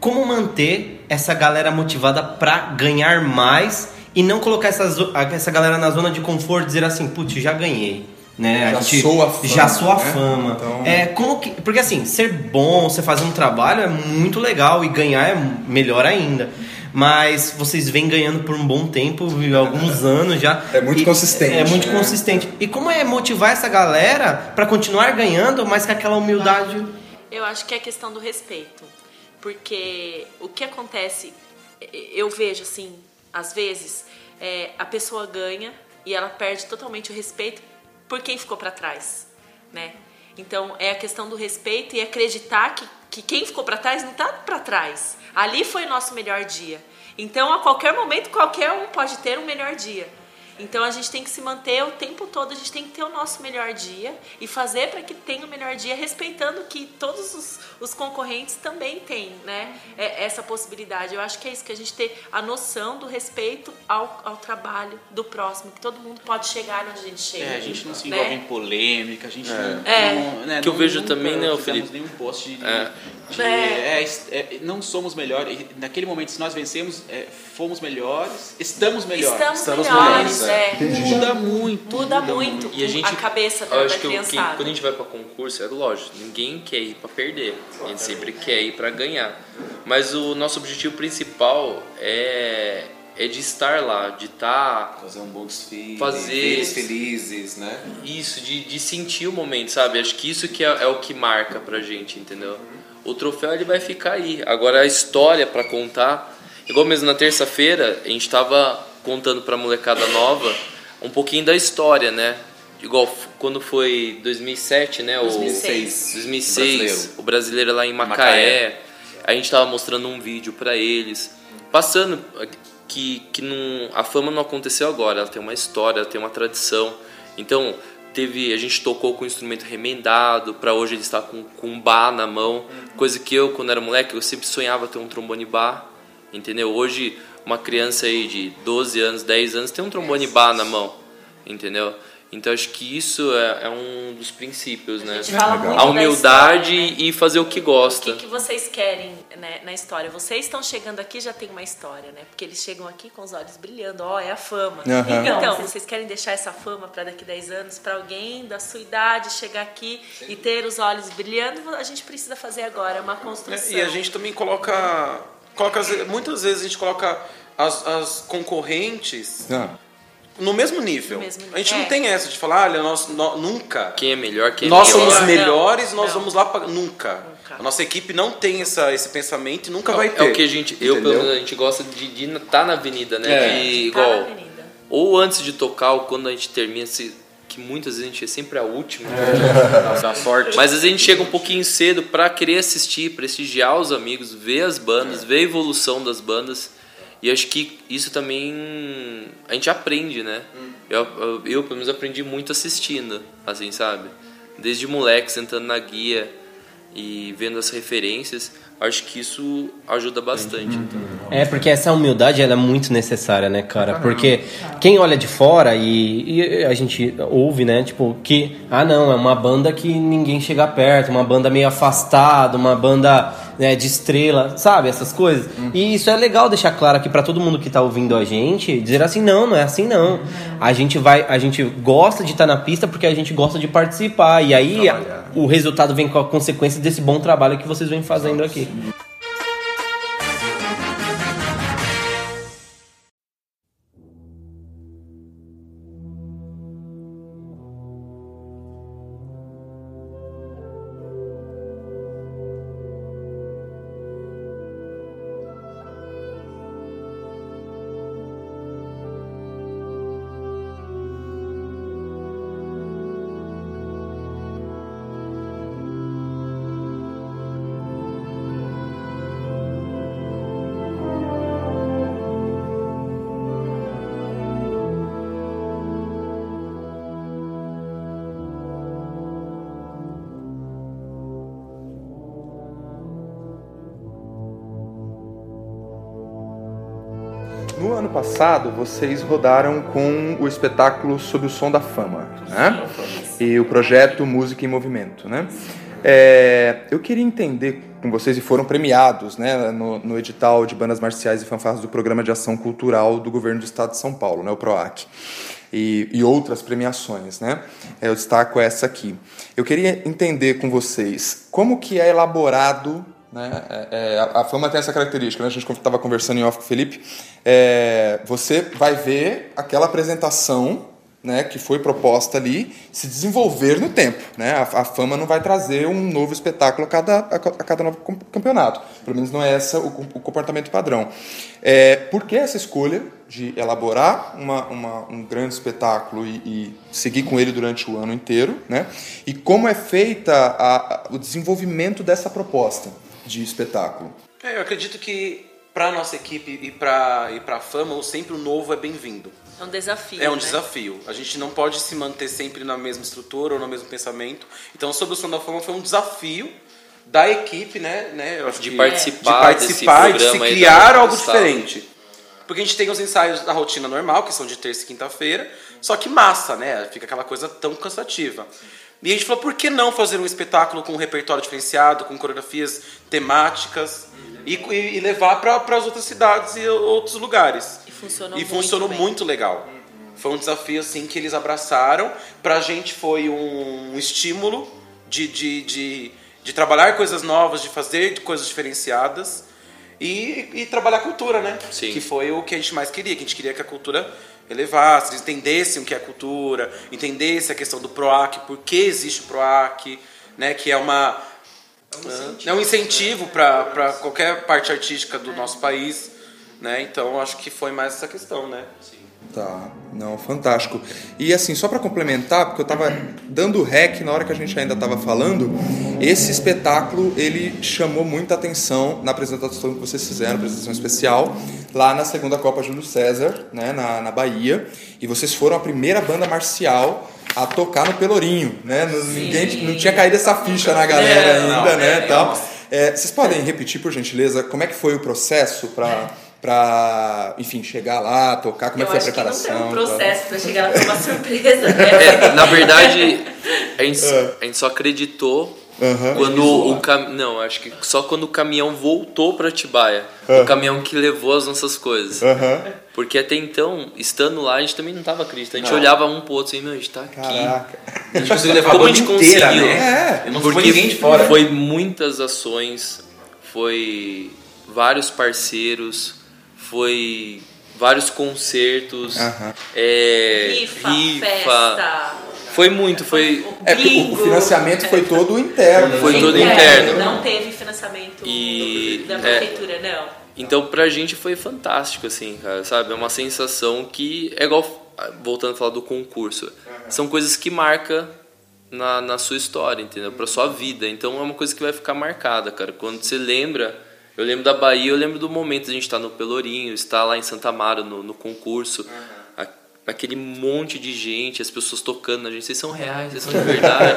como manter essa galera motivada pra ganhar mais e não colocar essa, essa galera na zona de conforto e dizer assim, putz, já ganhei. Né? Já a gente, sou a fama, Já sou a né? fama. Então- É, como que, porque assim, ser bom, você fazer um trabalho é muito legal e ganhar é melhor ainda. Mas vocês vêm ganhando por um bom tempo, há alguns anos já. É muito E- consistente, É muito né? consistente. E como é motivar essa galera pra continuar ganhando, mas com aquela humildade? Eu acho que é questão do respeito. Porque o que acontece, eu vejo assim, às vezes, é, a pessoa ganha e ela perde totalmente o respeito por quem ficou para trás, né? Então é a questão do respeito e acreditar que, que quem ficou para trás não tá para trás. Ali foi o nosso melhor dia. Então a qualquer momento qualquer um pode ter um melhor dia. Então a gente tem que se manter o tempo todo, a gente tem que ter o nosso melhor dia e fazer para que tenha o melhor dia, respeitando que todos os, os concorrentes também têm né, é- essa possibilidade. Eu acho que é isso, que a gente ter a noção do respeito ao, ao trabalho do próximo, que todo mundo pode chegar onde a gente chega. É, a gente não se né? envolve em polêmica, a gente não, É. não- né, Que eu não- vejo também, né, Felipe? nenhum post de, É. de- É. é, é, não somos melhores. Naquele momento, se nós vencemos, é, fomos melhores, estamos melhores. Estamos, Estamos melhores, melhores, é. Muda muito. Muda muito E a gente- cabeça da, Eu da acho que, quem- quando a gente vai pra concurso, é lógico, ninguém quer ir pra perder. A gente sempre quer ir pra ganhar. Mas o nosso objetivo principal é, é de estar lá, de estar Fazer um bom desfile, Fazer- felizes, né? isso, de, de sentir o momento, sabe? Acho que isso que é, é o que marca pra gente, entendeu? O troféu ele vai ficar aí. Agora a história pra contar, igual mesmo na terça-feira, a gente tava contando pra molecada nova um pouquinho da história, né? Igual quando foi 2007, né? O 2006. 2006, Brasileiro. o brasileiro lá em Macaé. Macaé. A gente tava mostrando um vídeo pra eles, passando que, que não, a fama não aconteceu agora, ela tem uma história, ela tem uma tradição. Então, teve, a gente tocou com o instrumento remendado, pra hoje ele está com, com um bar na mão, coisa que eu, quando era moleque, eu sempre sonhava ter um trombone bar, entendeu? Hoje, uma criança aí de 12 anos, 10 anos tem um trombone bar na mão, entendeu? Então acho que isso é, é um dos princípios, né? A gente fala muito A da humildade história, né? e fazer o que O gosta. que, que vocês querem né, na história? Vocês estão chegando aqui já tem uma história, né? Porque eles chegam aqui com os olhos brilhando, ó, é a fama. Aham. Então, vocês querem deixar essa fama para daqui 10 anos para alguém da sua idade chegar aqui e ter os olhos brilhando? A gente precisa fazer agora, é uma construção. E a gente também coloca, coloca as- muitas vezes a gente coloca as, as concorrentes Ah, no mesmo nível. No mesmo nível. A gente É. não tem essa de falar, olha, nós, nó- nunca. Quem é melhor, quem é nós pior. somos Não, melhores, nós não. vamos lá para nunca. Nunca. A nossa equipe não tem essa, esse pensamento e nunca É, vai ter. é o que a gente, eu pelo menos, a gente gosta de estar na avenida, né? É. De, Tá na igual, avenida. ou antes de tocar, ou quando a gente termina, se, que muitas vezes a gente é sempre a última. Dá sorte. Mas às vezes a gente chega um pouquinho cedo pra querer assistir, prestigiar os amigos, ver as bandas, ver a evolução das bandas. E acho que isso também a gente aprende, né? Eu, eu, eu, pelo menos, aprendi muito assistindo, assim, sabe? Desde moleque, sentando na guia e vendo as referências. Acho que isso ajuda bastante. Então. É, porque essa humildade ela é muito necessária, né, cara? Porque quem olha de fora e, e a gente ouve, né, tipo, que, ah, não, é uma banda que ninguém chega perto, uma banda meio afastada, uma banda né, de estrela, sabe? Essas coisas. E isso é legal deixar claro aqui pra todo mundo que tá ouvindo a gente, dizer assim, não, não é assim não. A gente vai, a gente gosta de estar na pista porque a gente gosta de participar. E aí o resultado vem com a consequência desse bom trabalho que vocês vêm fazendo aqui. Passado, vocês rodaram com o espetáculo Sob o Som da Fama, né? E o projeto Música em Movimento, né? É, eu queria entender com vocês, e foram premiados né, no, no edital de bandas marciais e fanfarras do Programa de Ação Cultural do Governo do Estado de São Paulo, né, o PROAC, e, e outras premiações. Né? Eu destaco essa aqui. Eu queria entender com vocês como que é elaborado né? É, é, a, a fama tem essa característica, né? a gente estava conversando em off com o Felipe. É, você vai ver aquela apresentação né, que foi proposta ali se desenvolver no tempo. Né? A, a fama não vai trazer um novo espetáculo a cada, a, a cada novo campeonato. Pelo menos não é esse o, o comportamento padrão. É, por que essa escolha de elaborar uma, uma- um grande espetáculo e, e seguir com ele durante o ano inteiro? Né? E como é feita o desenvolvimento dessa proposta de espetáculo? É, eu acredito que para nossa equipe e para e para fama, o sempre o novo é bem-vindo. É um desafio. É um né? desafio. A gente não pode se manter sempre na mesma estrutura ou no mesmo pensamento. Então, sobre o som da fama foi um desafio da equipe, né? né eu acho De que- participar de desse participar e de se criar algo diferente. Porque a gente tem os ensaios da rotina normal, que são de terça e quinta-feira, só que massa, né? Fica aquela coisa tão cansativa. E a gente falou, por que não fazer um espetáculo com um repertório diferenciado, com coreografias temáticas e, e- e levar para as outras cidades e outros lugares? E funcionou E muito funcionou bem. muito legal. Foi um desafio assim que eles abraçaram. Pra gente foi um estímulo de, de, de, de trabalhar coisas novas, de fazer coisas diferenciadas e, e trabalhar cultura, né? Sim. Que foi o que a gente mais queria, que a gente queria que a cultura elevasse, eles entendessem o que é cultura, entendessem a questão do PROAC, por que existe o PROAC, né? Que é uma é um incentivo para qualquer parte artística do nosso país, né? Então acho que foi mais essa questão, né? Tá, não, fantástico. E assim, só para complementar, porque eu estava dando rec na hora que a gente ainda estava falando, esse espetáculo ele chamou muita atenção na apresentação que vocês fizeram, apresentação especial, lá na segunda Copa Júlio César, né, na, na Bahia, e vocês foram a primeira banda marcial a tocar no Pelourinho, né? Ninguém não tinha caído essa ficha na galera É, ainda, não, né, é, tal. É, vocês podem repetir, por gentileza, como é que foi o processo para pra, enfim, chegar lá, tocar? Como é que foi a acho que não preparação? tem um processo pra chegar lá, foi uma surpresa, né? É, na verdade, a gente, a gente só acreditou Aham. quando o cam... não, acho que só quando o caminhão voltou para Atibaia, o caminhão que levou as nossas coisas. Aham. Porque até então, estando lá, a gente também não tava acreditando. A gente olhava um pro outro assim, meu, a gente tá aqui. Caraca. A gente conseguiu levar Como a a gente inteira, conseguiu? né? É. Não Porque foi ninguém de fora. foi muitas ações, foi vários parceiros, foi vários concertos, Aham. é, Rifa, festa. Foi muito, foi. É, o- financiamento foi todo interno. Foi né? todo interno. Não teve financiamento E- da é. prefeitura, não. Então pra gente foi fantástico, assim, cara, sabe? É uma sensação que é igual, voltando a falar do concurso, são coisas que marca na, na sua história, entendeu? Pra sua vida. Então é uma coisa que vai ficar marcada, cara. Quando você lembra, eu lembro da Bahia, eu lembro do momento de a gente estar no Pelourinho, estar lá em Santa Amaro no, no concurso. A- Aquele monte de gente, as pessoas tocando na gente, vocês são reais, vocês são de verdade.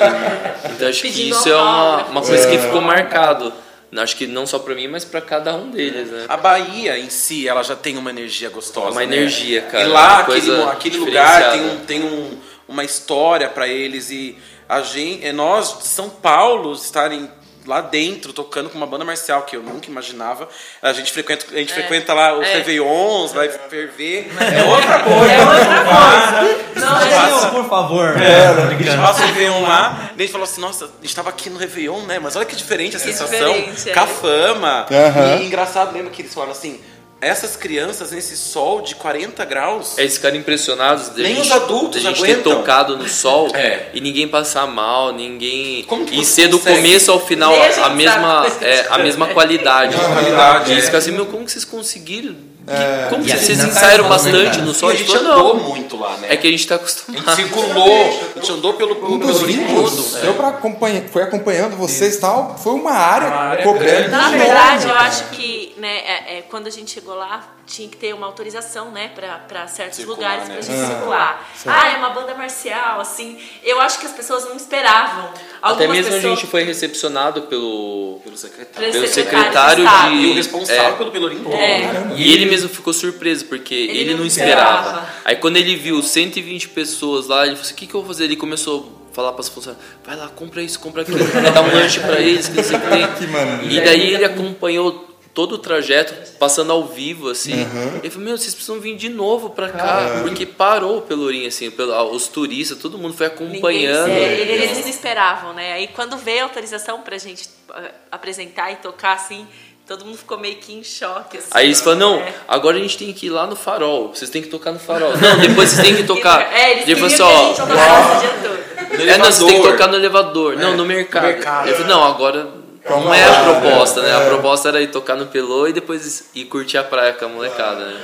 então acho que Pedindo isso é uma, uma coisa que ficou marcado. Acho que não só pra mim, mas pra cada um deles, né? A Bahia em si, ela já tem uma energia gostosa. Uma né? energia, cara, E lá, aquele, aquele lugar tem, um, tem um, uma história pra eles. E a gente, é nós de São Paulo estarem lá dentro tocando com uma banda marcial que eu nunca imaginava. A gente frequenta, a gente frequenta lá os É. Réveillons, vai ferver. É outra coisa. É outra coisa. Não, é Não, por favor. A gente passa o Réveillon lá, e a gente falou assim, nossa, a gente tava aqui no Réveillon, né? Mas olha que diferente a Que sensação. diferente, é. Com a fama. Aham. E engraçado, lembra que eles falaram assim, essas crianças nesse sol de 40 graus. Eles ficaram impressionados de Nem gente, os adultos de a gente ter aguentam. tocado no sol É. e ninguém passar mal, ninguém. Como que e ser do consegue? começo ao final a mesma, é, a mesma qualidade. qualidade, E eles é. ficam assim, meu, como que vocês conseguiram? Que- Como que a vocês tá ensaiaram né, bastante no sol? a A gente andou não. muito lá, né? É que a gente tá A acostumado. gente circulou, a gente andou pelo, Um pelo dos vídeos, deu pra acompanhar, foi acompanhando vocês e tal, foi uma área, área coberta. grande. Na verdade, eu acho que né, é, é, quando a gente chegou lá, tinha que ter uma autorização né, para certos Circular, lugares né? pra gente circular. Ah, é uma banda marcial, assim. Eu acho que as pessoas não esperavam. Até Algumas mesmo a pessoas, gente foi recepcionado pelo, Pelo secretário. pelo secretário secretário de Estado. E o de. responsável é, pelo Pelourinho todo. É. E ele mesmo ficou surpreso, porque ele, não não esperava. esperava. Aí quando ele viu 120 pessoas lá, ele falou assim, o que, que eu vou fazer? Ele começou a falar para as funcionárias, vai lá, compra isso, compra aquilo, vai dar um lanche para eles, que não sei o que tem. E daí ele acompanhou todo o trajeto, passando ao vivo, assim. Ele falou, meu, vocês precisam vir de novo pra cá, porque parou o Pelourinho, assim, os turistas, todo mundo foi Ninguém, acompanhando. é, eles não esperavam, né? Aí quando veio a autorização pra gente eh, apresentar e tocar, assim, todo mundo ficou meio que em choque. Assim, Aí eles falaram, não, É. agora a gente tem que ir lá no farol, vocês têm que tocar no farol. Não, depois vocês têm que tocar. É, eles falou assim, que a ó, gente tocasse o dia todo. É, não, você tem que tocar no elevador. Não, no mercado. mercado. Ele falou, não, agora não é a proposta, né? A proposta era ir tocar no Pelô e depois ir curtir a praia com a molecada, né?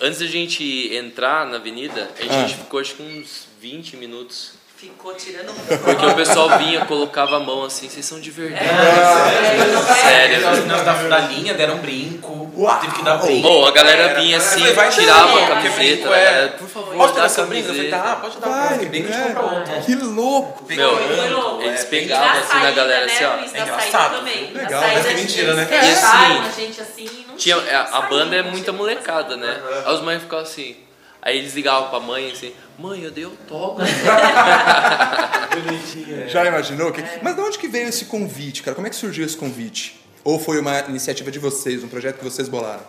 Antes da gente entrar na avenida, a gente ficou acho que uns 20 minutos. Ficou tirando Porque o pessoal vinha, colocava a mão assim, vocês são de verdade. É, Sério. As meninas da, da linha deram um brinco, teve que dar brinco. Bom, a galera vinha assim, falei, vai tirava a camiseta, brinco é- por favor, Pode dar a essa brinca? Eu falei, tá, pode dar. Vai, brinco a gente é, compra outro. Que louco. Meu, Foi louco. eles pegavam assim na galera, né, assim, ó. Luiz, É engraçado. também. Legal, saída, parece mentira, né? E assim, fecharam a gente assim, não Tinha, tinha a, a saída, banda é muita molecada, né? Aí os mães ficavam assim. Aí eles ligavam pra mãe assim, mãe, eu dei autógrafo. Já imaginou? Que... Mas de onde que veio esse convite, cara? Como é que surgiu esse convite? Ou foi uma iniciativa de vocês, um projeto que vocês bolaram?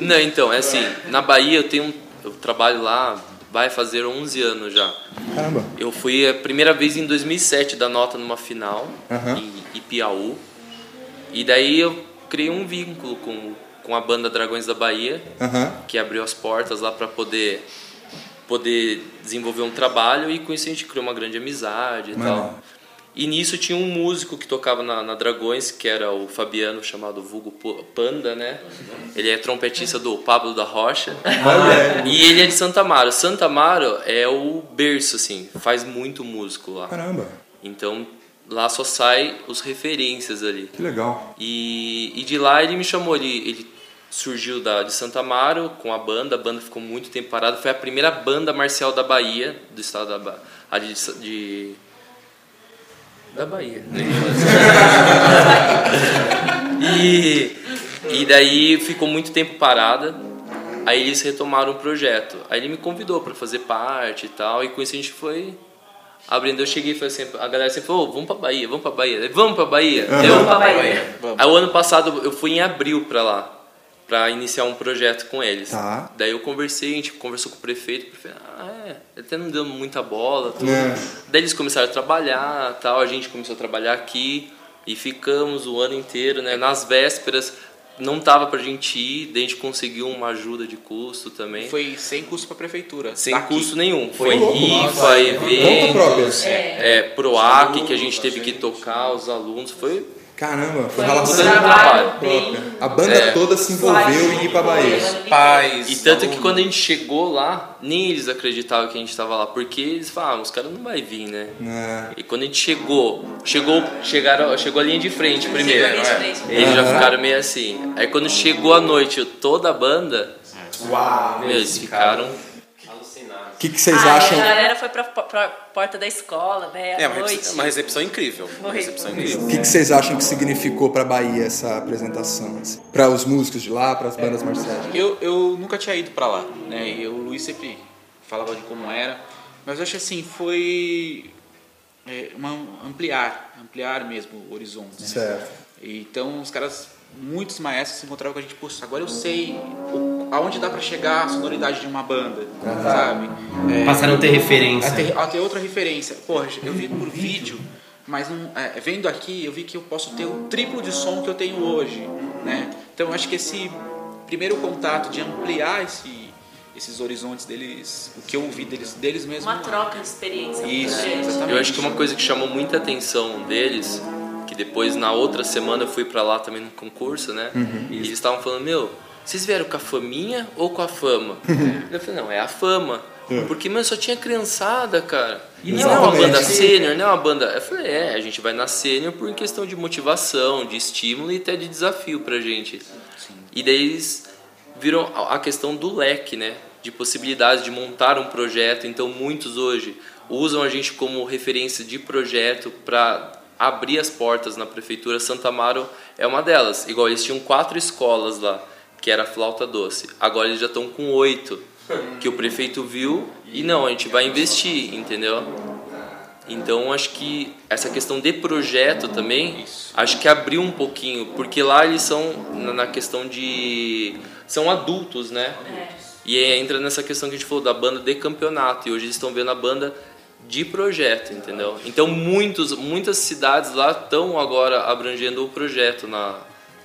Não, então, é assim, na Bahia eu tenho um, eu trabalho lá, vai fazer 11 anos já. Caramba. Eu fui a primeira vez em 2007 da nota numa final Aham. em Ipiaú. E daí eu criei um vínculo com, com a banda Dragões da Bahia, Aham. que abriu as portas lá para poder poder desenvolver um trabalho e com isso a gente criou uma grande amizade e Mano. tal. E nisso tinha um músico que tocava na, na Dragões, que era o Fabiano, chamado Vulgo Panda, né? Ele é trompetista do Pablo da Rocha. E ele é de Santa Amaro. Santa Amaro é o berço, assim, faz muito músico lá. Caramba. Então lá só sai os referências ali. Que legal. E, e de lá ele me chamou, ele, ele surgiu da, de Santa Amaro com a banda, a banda ficou muito tempo parada, foi a primeira banda marcial da Bahia, do estado da Bahia, de, de da Bahia. e E daí ficou muito tempo parada. Aí eles retomaram o projeto. Aí ele me convidou para fazer parte e tal. E com isso a gente foi abrindo. Eu cheguei e falei assim, a galera sempre falou, oh, vamos pra Bahia, vamos pra Bahia. Vamos pra Bahia. Eu, Vamos pra Bahia. Aí o ano passado eu fui em abril pra lá. Pra iniciar um projeto com eles. Tá. Daí eu conversei, a gente conversou com o prefeito. O prefeito, ah, é. Ele até não deu muita bola. Tudo. É. Daí eles começaram a trabalhar tal. A gente começou a trabalhar aqui. E ficamos o ano inteiro, né? Nas vésperas, não tava pra gente ir. Daí a gente conseguiu uma ajuda de custo também. Foi sem custo pra prefeitura. Sem Daqui. custo nenhum. Foi louco, rifa, nossa. Eventos, própria. é, PROAC que a gente teve que tocar, os alunos. Foi Caramba, foi Foi um relação trabalho bem- própria. A banda É. toda se envolveu em ir pra Bahia. Pais. E tanto que quando a gente chegou lá, nem eles acreditavam que a gente estava lá, porque eles falavam, ah, os caras não vai vir, né? É. E quando a gente chegou, chegou, chegaram, chegou a linha de frente primeiro. Né? frente. Eles já ficaram meio assim. Aí quando chegou a noite, toda a banda, meu, eles ficaram que, que vocês Ah, acham? A galera foi pra, pra porta da escola, né? À É uma noite. recepção, uma recepção incrível. Uma recepção incrível. O que, que vocês acham que significou pra Bahia essa apresentação? assim? Pra os músicos de lá, pras bandas marciais? Eu, eu nunca tinha ido pra lá, né? E o Luiz sempre falava de como era. Mas eu acho assim, foi é, uma, ampliar, ampliar mesmo o horizonte. né? Certo. Então os caras, muitos maestros se encontravam com a gente, poxa, agora eu sei o, aonde dá pra chegar a sonoridade de uma banda, sabe? É, Passaram a ter referência. a ter, a ter outra referência. Poxa, eu vi por vídeo, mas não, é, vendo aqui eu vi que eu posso ter o triplo de som que eu tenho hoje, né? Então eu acho que esse primeiro contato de ampliar esse, esses horizontes deles, o que eu ouvi deles, deles mesmos. Uma troca de experiência. Isso, grande. exatamente. Eu acho que uma coisa que chamou muita atenção deles, que depois na outra semana eu fui pra lá também no concurso, né? E eles estavam falando, meu, vocês vieram com a faminha ou com a fama? eu falei, não, é a fama. Porque, meu, só tinha criançada, cara. E não é uma banda sênior, não é uma banda. Eu falei, é, a gente vai na sênior por questão de motivação, de estímulo e até de desafio pra gente. E daí eles viram a a questão do leque, né? De possibilidades de montar um projeto. Então, muitos hoje usam a gente como referência de projeto para abrir as portas na prefeitura. Santa Amaro é uma delas. Igual eles tinham quatro escolas lá, que era flauta doce. Agora eles já estão com oito, que o prefeito viu e não, a gente vai investir, entendeu? Então acho que essa questão de projeto também, acho que abriu um pouquinho, porque lá eles são na- questão de são adultos, né? E aí entra nessa questão que a gente falou da banda de campeonato e hoje eles estão vendo a banda de projeto, entendeu? Então muitos muitas cidades lá estão agora abrangendo o projeto na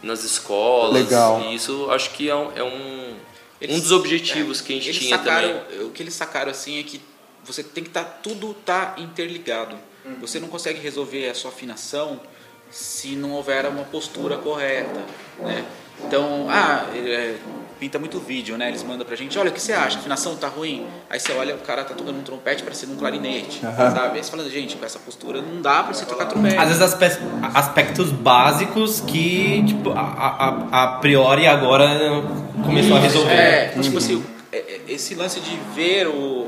nas escolas. Legal. E isso acho que é um, é um, Eles- um dos objetivos que a gente eles tinha sacaram, também. O que eles sacaram assim é que você tem que estar tudo tá interligado. Uhum. Você não consegue resolver a sua afinação se não houver uma postura correta, né? Então, ah, é, pinta muito vídeo, né? Eles mandam pra gente, olha, o que você acha? A afinação tá ruim? Aí você olha, o cara tá tocando um trompete parecendo um clarinete, sabe? Aí você fala, gente, com essa postura não dá pra você tocar trompete. Às vezes aspe- aspectos básicos que, tipo, a, a- a priori agora começou a resolver. É, então, tipo assim, é- é- esse lance de ver o,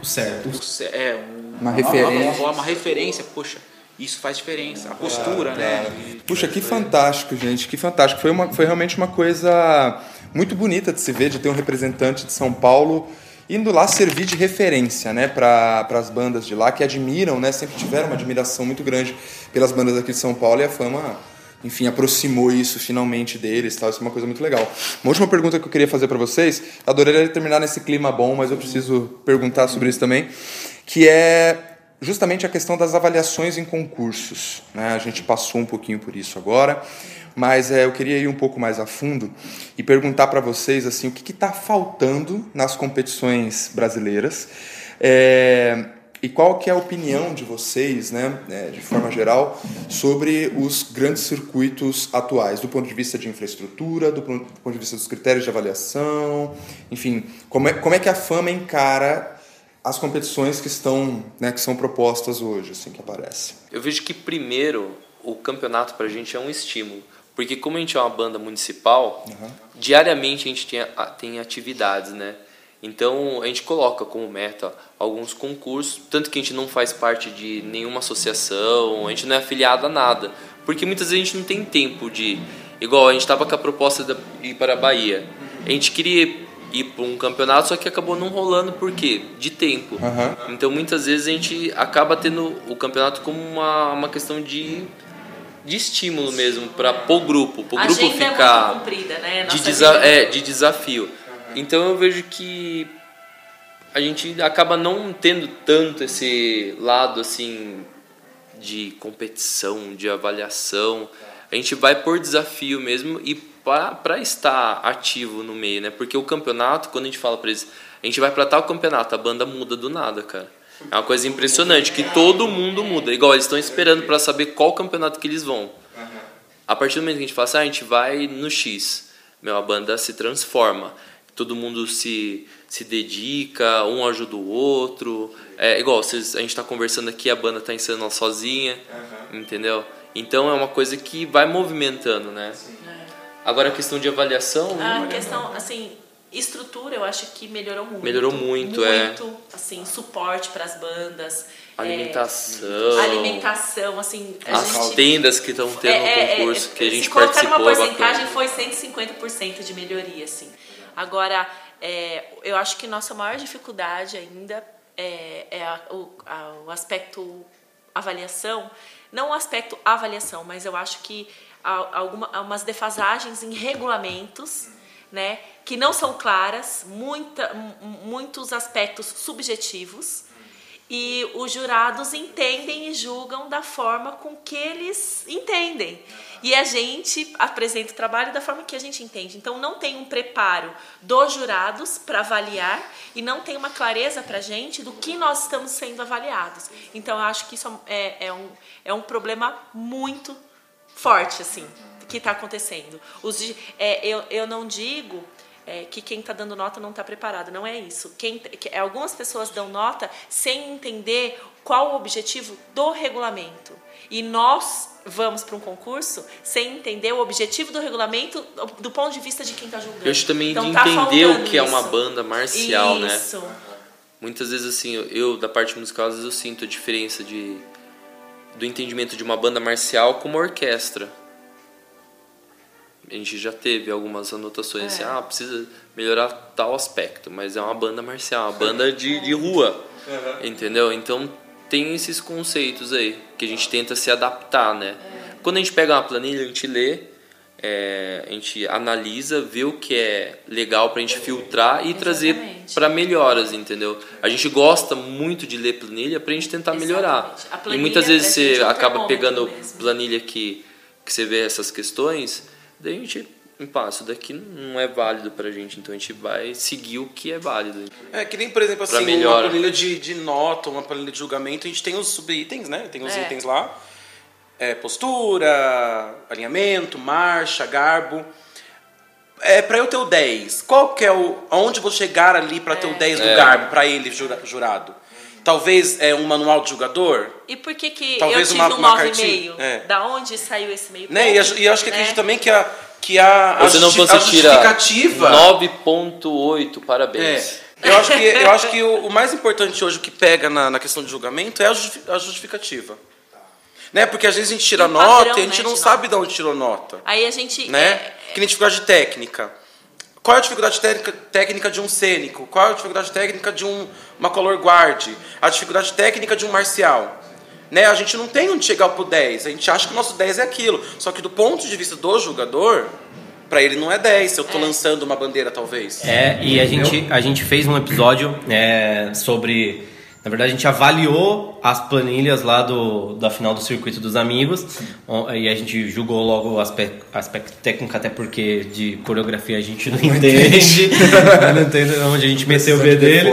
O certo. o é, um- Uma referência. Uma, uma referência, poxa, isso faz diferença. A postura, né? E- Puxa, que fantástico, gente, que fantástico. Foi, uma, foi realmente uma coisa muito bonita de se ver, de ter um representante de São Paulo indo lá servir de referência, né, para as bandas de lá que admiram, né, sempre tiveram uma admiração muito grande pelas bandas aqui de São Paulo e a fama, enfim, aproximou isso finalmente deles, tal. Isso é uma coisa muito legal. Uma última pergunta que eu queria fazer para vocês, adoraria terminar nesse clima bom, mas eu preciso perguntar sobre isso também, que é justamente a questão das avaliações em concursos. Né? A gente passou um pouquinho por isso agora, mas é, eu queria ir um pouco mais a fundo e perguntar para vocês assim o que está faltando nas competições brasileiras é, e qual que é a opinião de vocês, né, é, de forma geral, sobre os grandes circuitos atuais, do ponto de vista de infraestrutura, do ponto de vista dos critérios de avaliação, enfim, como é, como é que a fama encara as competições que estão, né, que são propostas hoje, assim, que aparecem. Eu vejo que primeiro o campeonato pra gente é um estímulo, porque como a gente é uma banda municipal, diariamente a gente tem, a- tem atividades, né? Então a gente coloca como meta alguns concursos, tanto que a gente não faz parte de nenhuma associação, a gente não é afiliado a nada, porque muitas vezes a gente não tem tempo de Igual a gente tava com a proposta de ir para a Bahia. A gente queria ir para um campeonato, só que acabou não rolando por quê? De tempo. Então muitas vezes a gente acaba tendo o campeonato como uma, uma questão de, de estímulo mesmo para o grupo, para o grupo é ficar muito comprida, né? de, desa é, de desafio. Então eu vejo que a gente acaba não tendo tanto esse lado assim de competição, de avaliação. A gente vai por desafio mesmo e para estar ativo no meio, né? Porque o campeonato, quando a gente fala para eles, a gente vai para tal campeonato, a banda muda do nada, cara. É uma coisa impressionante que todo mundo muda. Igual eles estão esperando para saber qual campeonato que eles vão. A partir do momento que a gente fala assim, ah, a gente vai no X, meu, a banda se transforma. Todo mundo se, se dedica, um ajuda o outro. É igual, vocês, a gente está conversando aqui, a banda está ensaiando sozinha, entendeu? Então é uma coisa que vai movimentando, né? Agora a questão de avaliação, A questão, assim, estrutura eu acho que melhorou muito. Melhorou muito, é. Muito, assim, suporte para as bandas. é, alimentação, alimentação, assim, as gente... tendas que estão tendo É, é, no concurso, é, que a se gente participou, numa é porcentagem bacana. foi 150% de melhoria, assim. Agora, é, eu acho que nossa maior dificuldade ainda é, é a- o, a- o aspecto avaliação, não o aspecto avaliação, mas eu acho que há alguma, há umas defasagens em regulamentos, né, que não são claras, muita, mu- muitos aspectos subjetivos, e os jurados entendem e julgam da forma com que eles entendem. E a gente apresenta o trabalho da forma que a gente entende. Então não tem um preparo dos jurados para avaliar e não tem uma clareza para a gente do que nós estamos sendo avaliados. Então eu acho que isso é, é um, é um problema muito forte, assim, que está acontecendo. Os, é, eu, eu não digo é, que quem está dando nota não está preparado, não é isso. Quem, que- é, algumas pessoas dão nota sem entender qual o objetivo do regulamento. E nós vamos para um concurso sem entender o objetivo do regulamento do ponto de vista de quem está julgando. Eu acho também Então, de tá entender o que é uma isso. banda marcial, né? Isso. Muitas vezes, assim, eu, eu, da parte musical, às vezes eu sinto a diferença de, do entendimento de uma banda marcial com uma orquestra. A gente já teve algumas anotações É. assim, ah, precisa melhorar tal aspecto, mas é uma banda marcial, uma banda de, de rua, entendeu? Então tem esses conceitos aí que a gente tenta se adaptar, né? Quando a gente pega uma planilha, a gente lê, é, a gente analisa, vê o que é legal pra gente filtrar e trazer Exatamente. para melhoras, entendeu? A gente gosta muito de ler planilha pra gente tentar melhorar. Exatamente. E muitas vezes você é acaba pegando mesmo. planilha que, que você vê essas questões, daí a gente, pá, isso daqui não é válido pra gente, então a gente vai seguir o que é válido. É que nem, por exemplo, Pra assim, melhora. uma planilha de, de nota, uma planilha de julgamento, a gente tem os subitens, né? Tem os É. itens lá. É, postura, alinhamento, marcha, garbo. É, para eu ter o 10, qual que é o. Aonde vou chegar ali para ter o 10 do É. garbo, para ele, jura- jurado? Talvez é um manual de jogador? E por que, que Talvez eu tive uma- um uma 9,5? cartinha, é. Da onde saiu esse meio Né? E, ponto, e eu acho que né? acredito também que a, que a, a, justi- a justificativa. 9.8, parabéns. É, eu acho que, eu acho que o, o mais importante hoje, o que pega na, na questão de julgamento, é a, justi- a justificativa. Né? Porque às vezes a gente tira E padrão, nota e a gente né, não de sabe de onde tirou nota. Aí a gente. Né? é, Que nem dificuldade técnica. Qual é a dificuldade técnica, de um cênico? Qual é a dificuldade técnica de um, uma color guard? A dificuldade técnica de um marcial? Né? A gente não tem onde chegar pro 10. A gente acha que o nosso 10 é aquilo. Só que do ponto de vista do jogador, para ele não é 10. Se eu tô lançando uma bandeira, talvez. É, e a gente, a gente fez um episódio é, sobre. Na verdade, a gente avaliou as planilhas lá do, da final do Circuito dos Amigos. E a gente julgou logo o aspecto, aspecto técnico, até porque de coreografia a gente não, entende. não entende onde a gente meteu o B dele.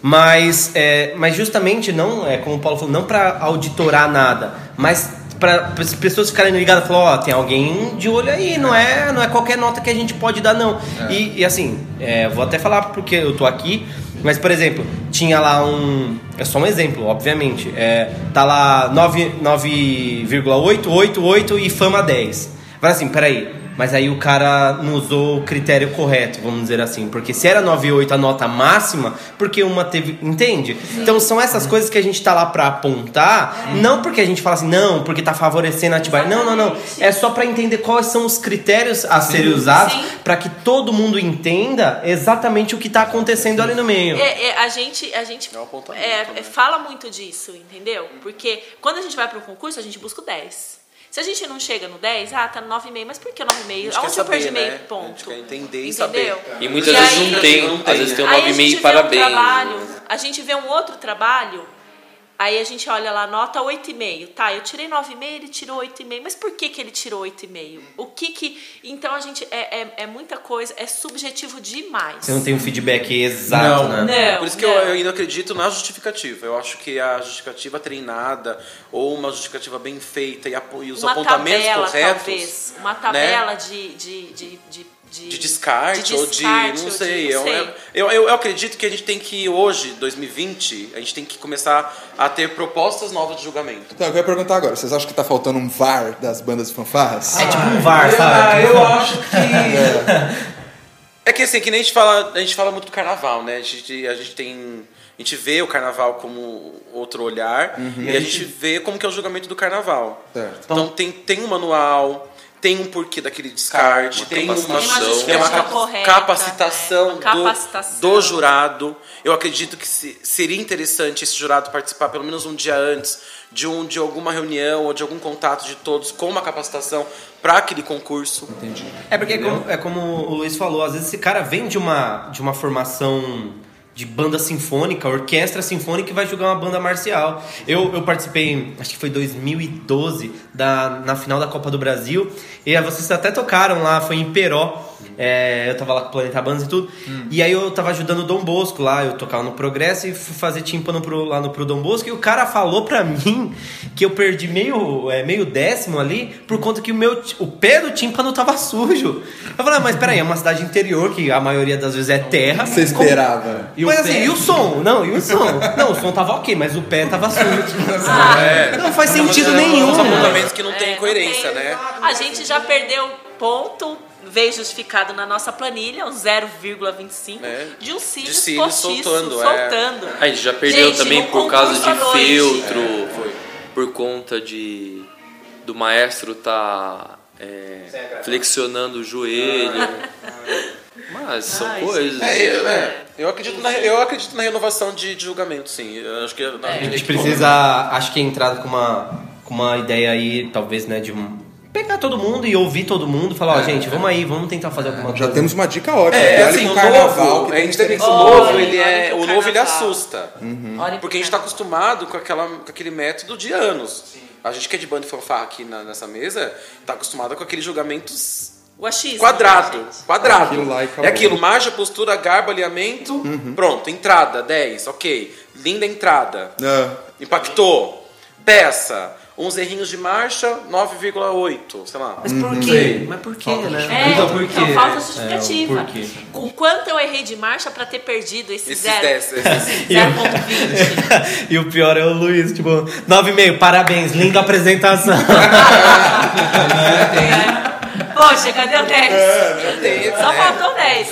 Mas, é, mas justamente não, é como o Paulo falou, não para auditorar nada, mas para as pessoas ficarem ligadas e falar, ó, tem alguém de olho aí, não é, não é qualquer nota que a gente pode dar, não. E, e assim, é, vou até falar porque eu tô aqui, mas por exemplo, tinha lá um. É só um exemplo, obviamente. É, tá lá 9 9,888 e fama 10. Fala assim, peraí, mas aí o cara não usou o critério correto, vamos dizer assim. Porque se era 9,8 a nota máxima, porque uma teve. Entende? Então são essas coisas que a gente tá lá pra apontar, não porque a gente fala assim, não, porque tá favorecendo a Atibaia. Não, não, não. É só pra entender quais são os critérios a serem usados Sim. pra que todo mundo entenda exatamente o que tá acontecendo ali no meio. É, é, a gente, a gente É é, é, fala muito disso, entendeu? Porque quando a gente vai para um concurso, a gente busca o 10. Se a gente não chega no 10, ah, tá no 9,5, mas por que 9,5? A gente Aonde quer eu perdi meio né? ponto? A gente quer entender e Entendeu? saber. E muitas E vezes aí- não tem, Não tem, às vezes tem um a gente 9,5 vê parabéns. um trabalho, a gente vê um outro trabalho, aí a gente olha lá, nota 8,5. Tá, eu tirei 9,5, ele tirou 8,5. Mas por que, que ele tirou 8,5? O que que... Então, a gente... É, é, é muita coisa, é subjetivo demais. Você não tem um feedback exato, Não. né? Não, Por isso que não. eu, eu ainda acredito na justificativa. Eu acho que a justificativa treinada ou uma justificativa bem feita e, apo- e os uma apontamentos tabela, corretos. talvez. Uma tabela de, de, de, de, de, De descarte, de ou de. descarte, Não ou sei. de- eu, não sei. Eu, eu, eu acredito que a gente tem que, hoje, 2020, a gente tem que começar a ter propostas novas de julgamento. Então, eu quero perguntar agora, vocês acham que tá faltando um VAR das bandas de fanfarras? É tipo um VAR, sabe? Ah, eu acho que. É que assim, que nem a gente fala, a gente fala muito do carnaval, né? A gente, a gente tem. A gente vê o carnaval como outro olhar e a gente vê como que é o julgamento do carnaval. Certo. Então tem, tem um manual, tem um porquê daquele descarte, Uma tem uma, capacitação. tem uma capa- correta, capacitação, é, uma capacitação. Do, do jurado. Eu acredito que se- seria interessante esse jurado participar pelo menos um dia antes de, um, de alguma reunião ou de algum contato de todos com uma capacitação para aquele concurso. Entendi. É porque é como, é como o Luiz falou, às vezes esse cara vem de uma, de uma formação de banda sinfônica, orquestra sinfônica e vai jogar uma banda marcial. Eu, eu participei, acho que foi 2012, da, na final da Copa do Brasil, e vocês até tocaram lá, foi em Peró. É, eu tava lá com o Planeta Bandas e tudo. E aí eu tava ajudando o Dom Bosco lá, eu tocava no Progresso e fui fazer tímpano pro, lá no pro Dom Bosco. E o cara falou pra mim que eu perdi meio, é, meio décimo ali por conta que o meu o pé do tímpano tava sujo. Eu falei, ah, mas peraí, é uma cidade interior que a maioria das vezes é terra. Você esperava? mas assim, e o som? Não, e o som? Não, o som tava ok, mas o pé tava sujo. Não faz sentido nenhum. Os né? apontamentos que não É, tem não coerência, tem. né? A gente já perdeu ponto, veio justificado na nossa planilha, um 0,25 É. de um cílio De cílios postiço, soltando, é. soltando. A gente já perdeu Gente, também por causa de noite. filtro, foi. por conta de do maestro tá é, flexionando o joelho. Mas são Ai, coisas. É, eu, é, eu acredito na, eu acredito na renovação de, de julgamento, sim. Eu acho que a A gente precisa, acho que entrar com uma, com uma ideia aí, talvez, né, de um- pegar todo mundo e ouvir todo mundo, falar, ó, gente, vamos aí, vamos tentar fazer alguma coisa. Já temos uma dica ótima. É, olha assim, o carnaval novo, que a gente tem que diferença. o novo, Olha, ele é, o novo ele assusta. Olha Porque a gente está acostumado com, aquela, com aquele método de anos. A gente que é de banda e fanfarra aqui na- nessa mesa, está acostumado com aqueles julgamentos O achismo. quadrado. né? Quadrado. Aquilo lá é aquilo, marcha, postura, garbo, alinhamento. Pronto, entrada, 10, ok. Linda entrada. Ah, Impactou. Peça. Uns errinhos de marcha, 9,8, sei lá. Mas por quê? Mas por quê, né? É, então, então, por quê? falta É, justificativa. porquê. Com quanto eu errei de marcha pra ter perdido esse Esses zero? 10. esses- 0,20. e o pior é o Luiz, tipo, 9,5, parabéns, linda apresentação. Poxa, cadê o 10? teve, Só né? faltou 10.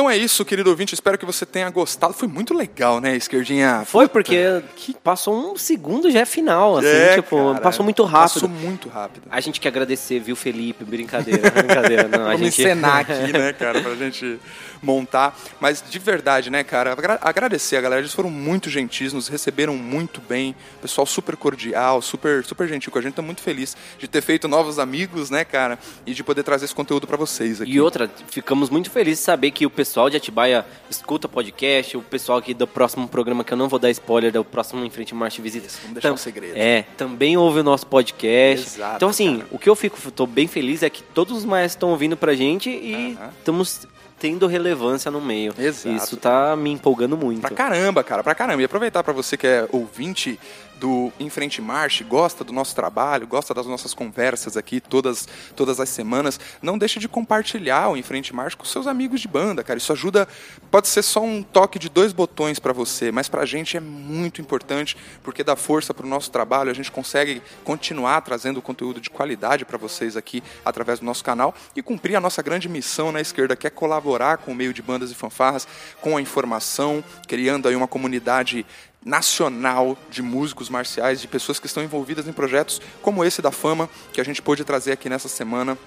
Então é isso, querido ouvinte. Espero que você tenha gostado. Foi muito legal, né, Esquerdinha? Foi porque passou um segundo já é final, assim, É, tipo, cara, passou muito rápido. Passou muito rápido. A gente quer agradecer, viu, Felipe? Brincadeira, brincadeira. Não, a Vamos gente... encenar aqui, né, cara, pra gente montar. Mas de verdade, né, cara, agra- agradecer a galera. Eles foram muito gentis, nos receberam muito bem. Pessoal super cordial, super, super gentil com a gente. Tô muito feliz de ter feito novos amigos, né, cara, e de poder trazer esse conteúdo pra vocês aqui. E outra, ficamos muito felizes de saber que o pessoal de Atibaia escuta podcast, o pessoal aqui do próximo programa, que eu não vou dar spoiler, do próximo Em Frente Marcha e Visita. vamos deixar um segredo. É, também ouve o nosso podcast. Exato, então, assim, cara. o que eu fico, tô bem feliz é que todos os maestros estão ouvindo pra gente e estamos tendo relevância no meio. Exato. Isso tá me empolgando muito. Pra caramba, cara, pra caramba. E aproveitar pra você que é ouvinte do Em Frente Marche, gosta do nosso trabalho, gosta das nossas conversas aqui todas, todas as semanas, não deixe de compartilhar o Em Frente Marche com seus amigos de banda, cara. Isso ajuda, pode ser só um toque de dois botões pra você, mas pra gente é muito importante, porque dá força pro nosso trabalho, a gente consegue continuar trazendo conteúdo de qualidade pra vocês aqui através do nosso canal e cumprir a nossa grande missão na esquerda, que é colaborar com o meio de bandas e fanfarras, com a informação, criando aí uma comunidade nacional de músicos marciais, de pessoas que estão envolvidas em projetos como esse da Fama, que a gente pôde trazer aqui nessa semana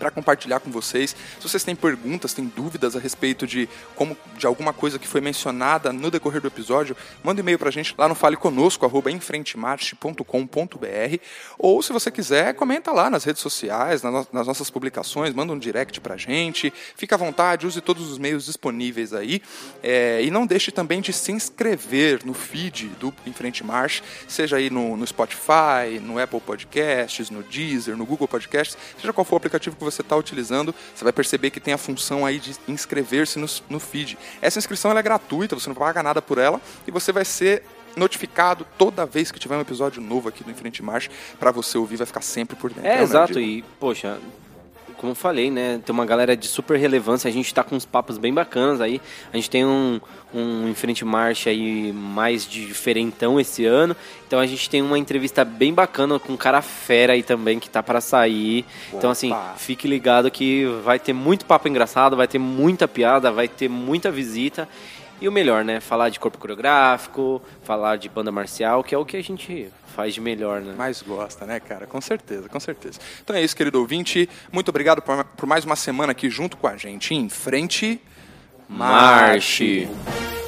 para compartilhar com vocês. Se vocês têm perguntas, têm dúvidas a respeito de como de alguma coisa que foi mencionada no decorrer do episódio, manda um e-mail para a gente lá no faleconosco@enfrentemarche.com.br ou se você quiser, comenta lá nas redes sociais, nas nossas publicações, manda um direct para a gente. Fica à vontade, use todos os meios disponíveis aí é, e não deixe também de se inscrever no feed do Em Frente Marche, seja aí no, no Spotify, no Apple Podcasts, no Deezer, no Google Podcasts, seja qual for o aplicativo que você você está utilizando, você vai perceber que tem a função aí de inscrever-se no, no feed. Essa inscrição é gratuita, você não paga nada por ela e você vai ser notificado toda vez que tiver um episódio novo aqui do Enfrente Marcha para você ouvir, vai ficar sempre por dentro. É, é exato, e poxa, como eu falei, né? Tem uma galera de super relevância, a gente está com uns papos bem bacanas aí. A gente tem um, um em frente marcha aí mais diferentão esse ano. Então a gente tem uma entrevista bem bacana com um cara fera aí também que tá para sair. Opa. Então assim, fique ligado que vai ter muito papo engraçado, vai ter muita piada, vai ter muita visita. E o melhor, né? Falar de corpo coreográfico, falar de banda marcial, que é o que a gente faz de melhor, né? Mais gosta, né, cara? Com certeza, com certeza. Então é isso, querido ouvinte. Muito obrigado por, por mais uma semana aqui junto com a gente. Em frente, marche. marche.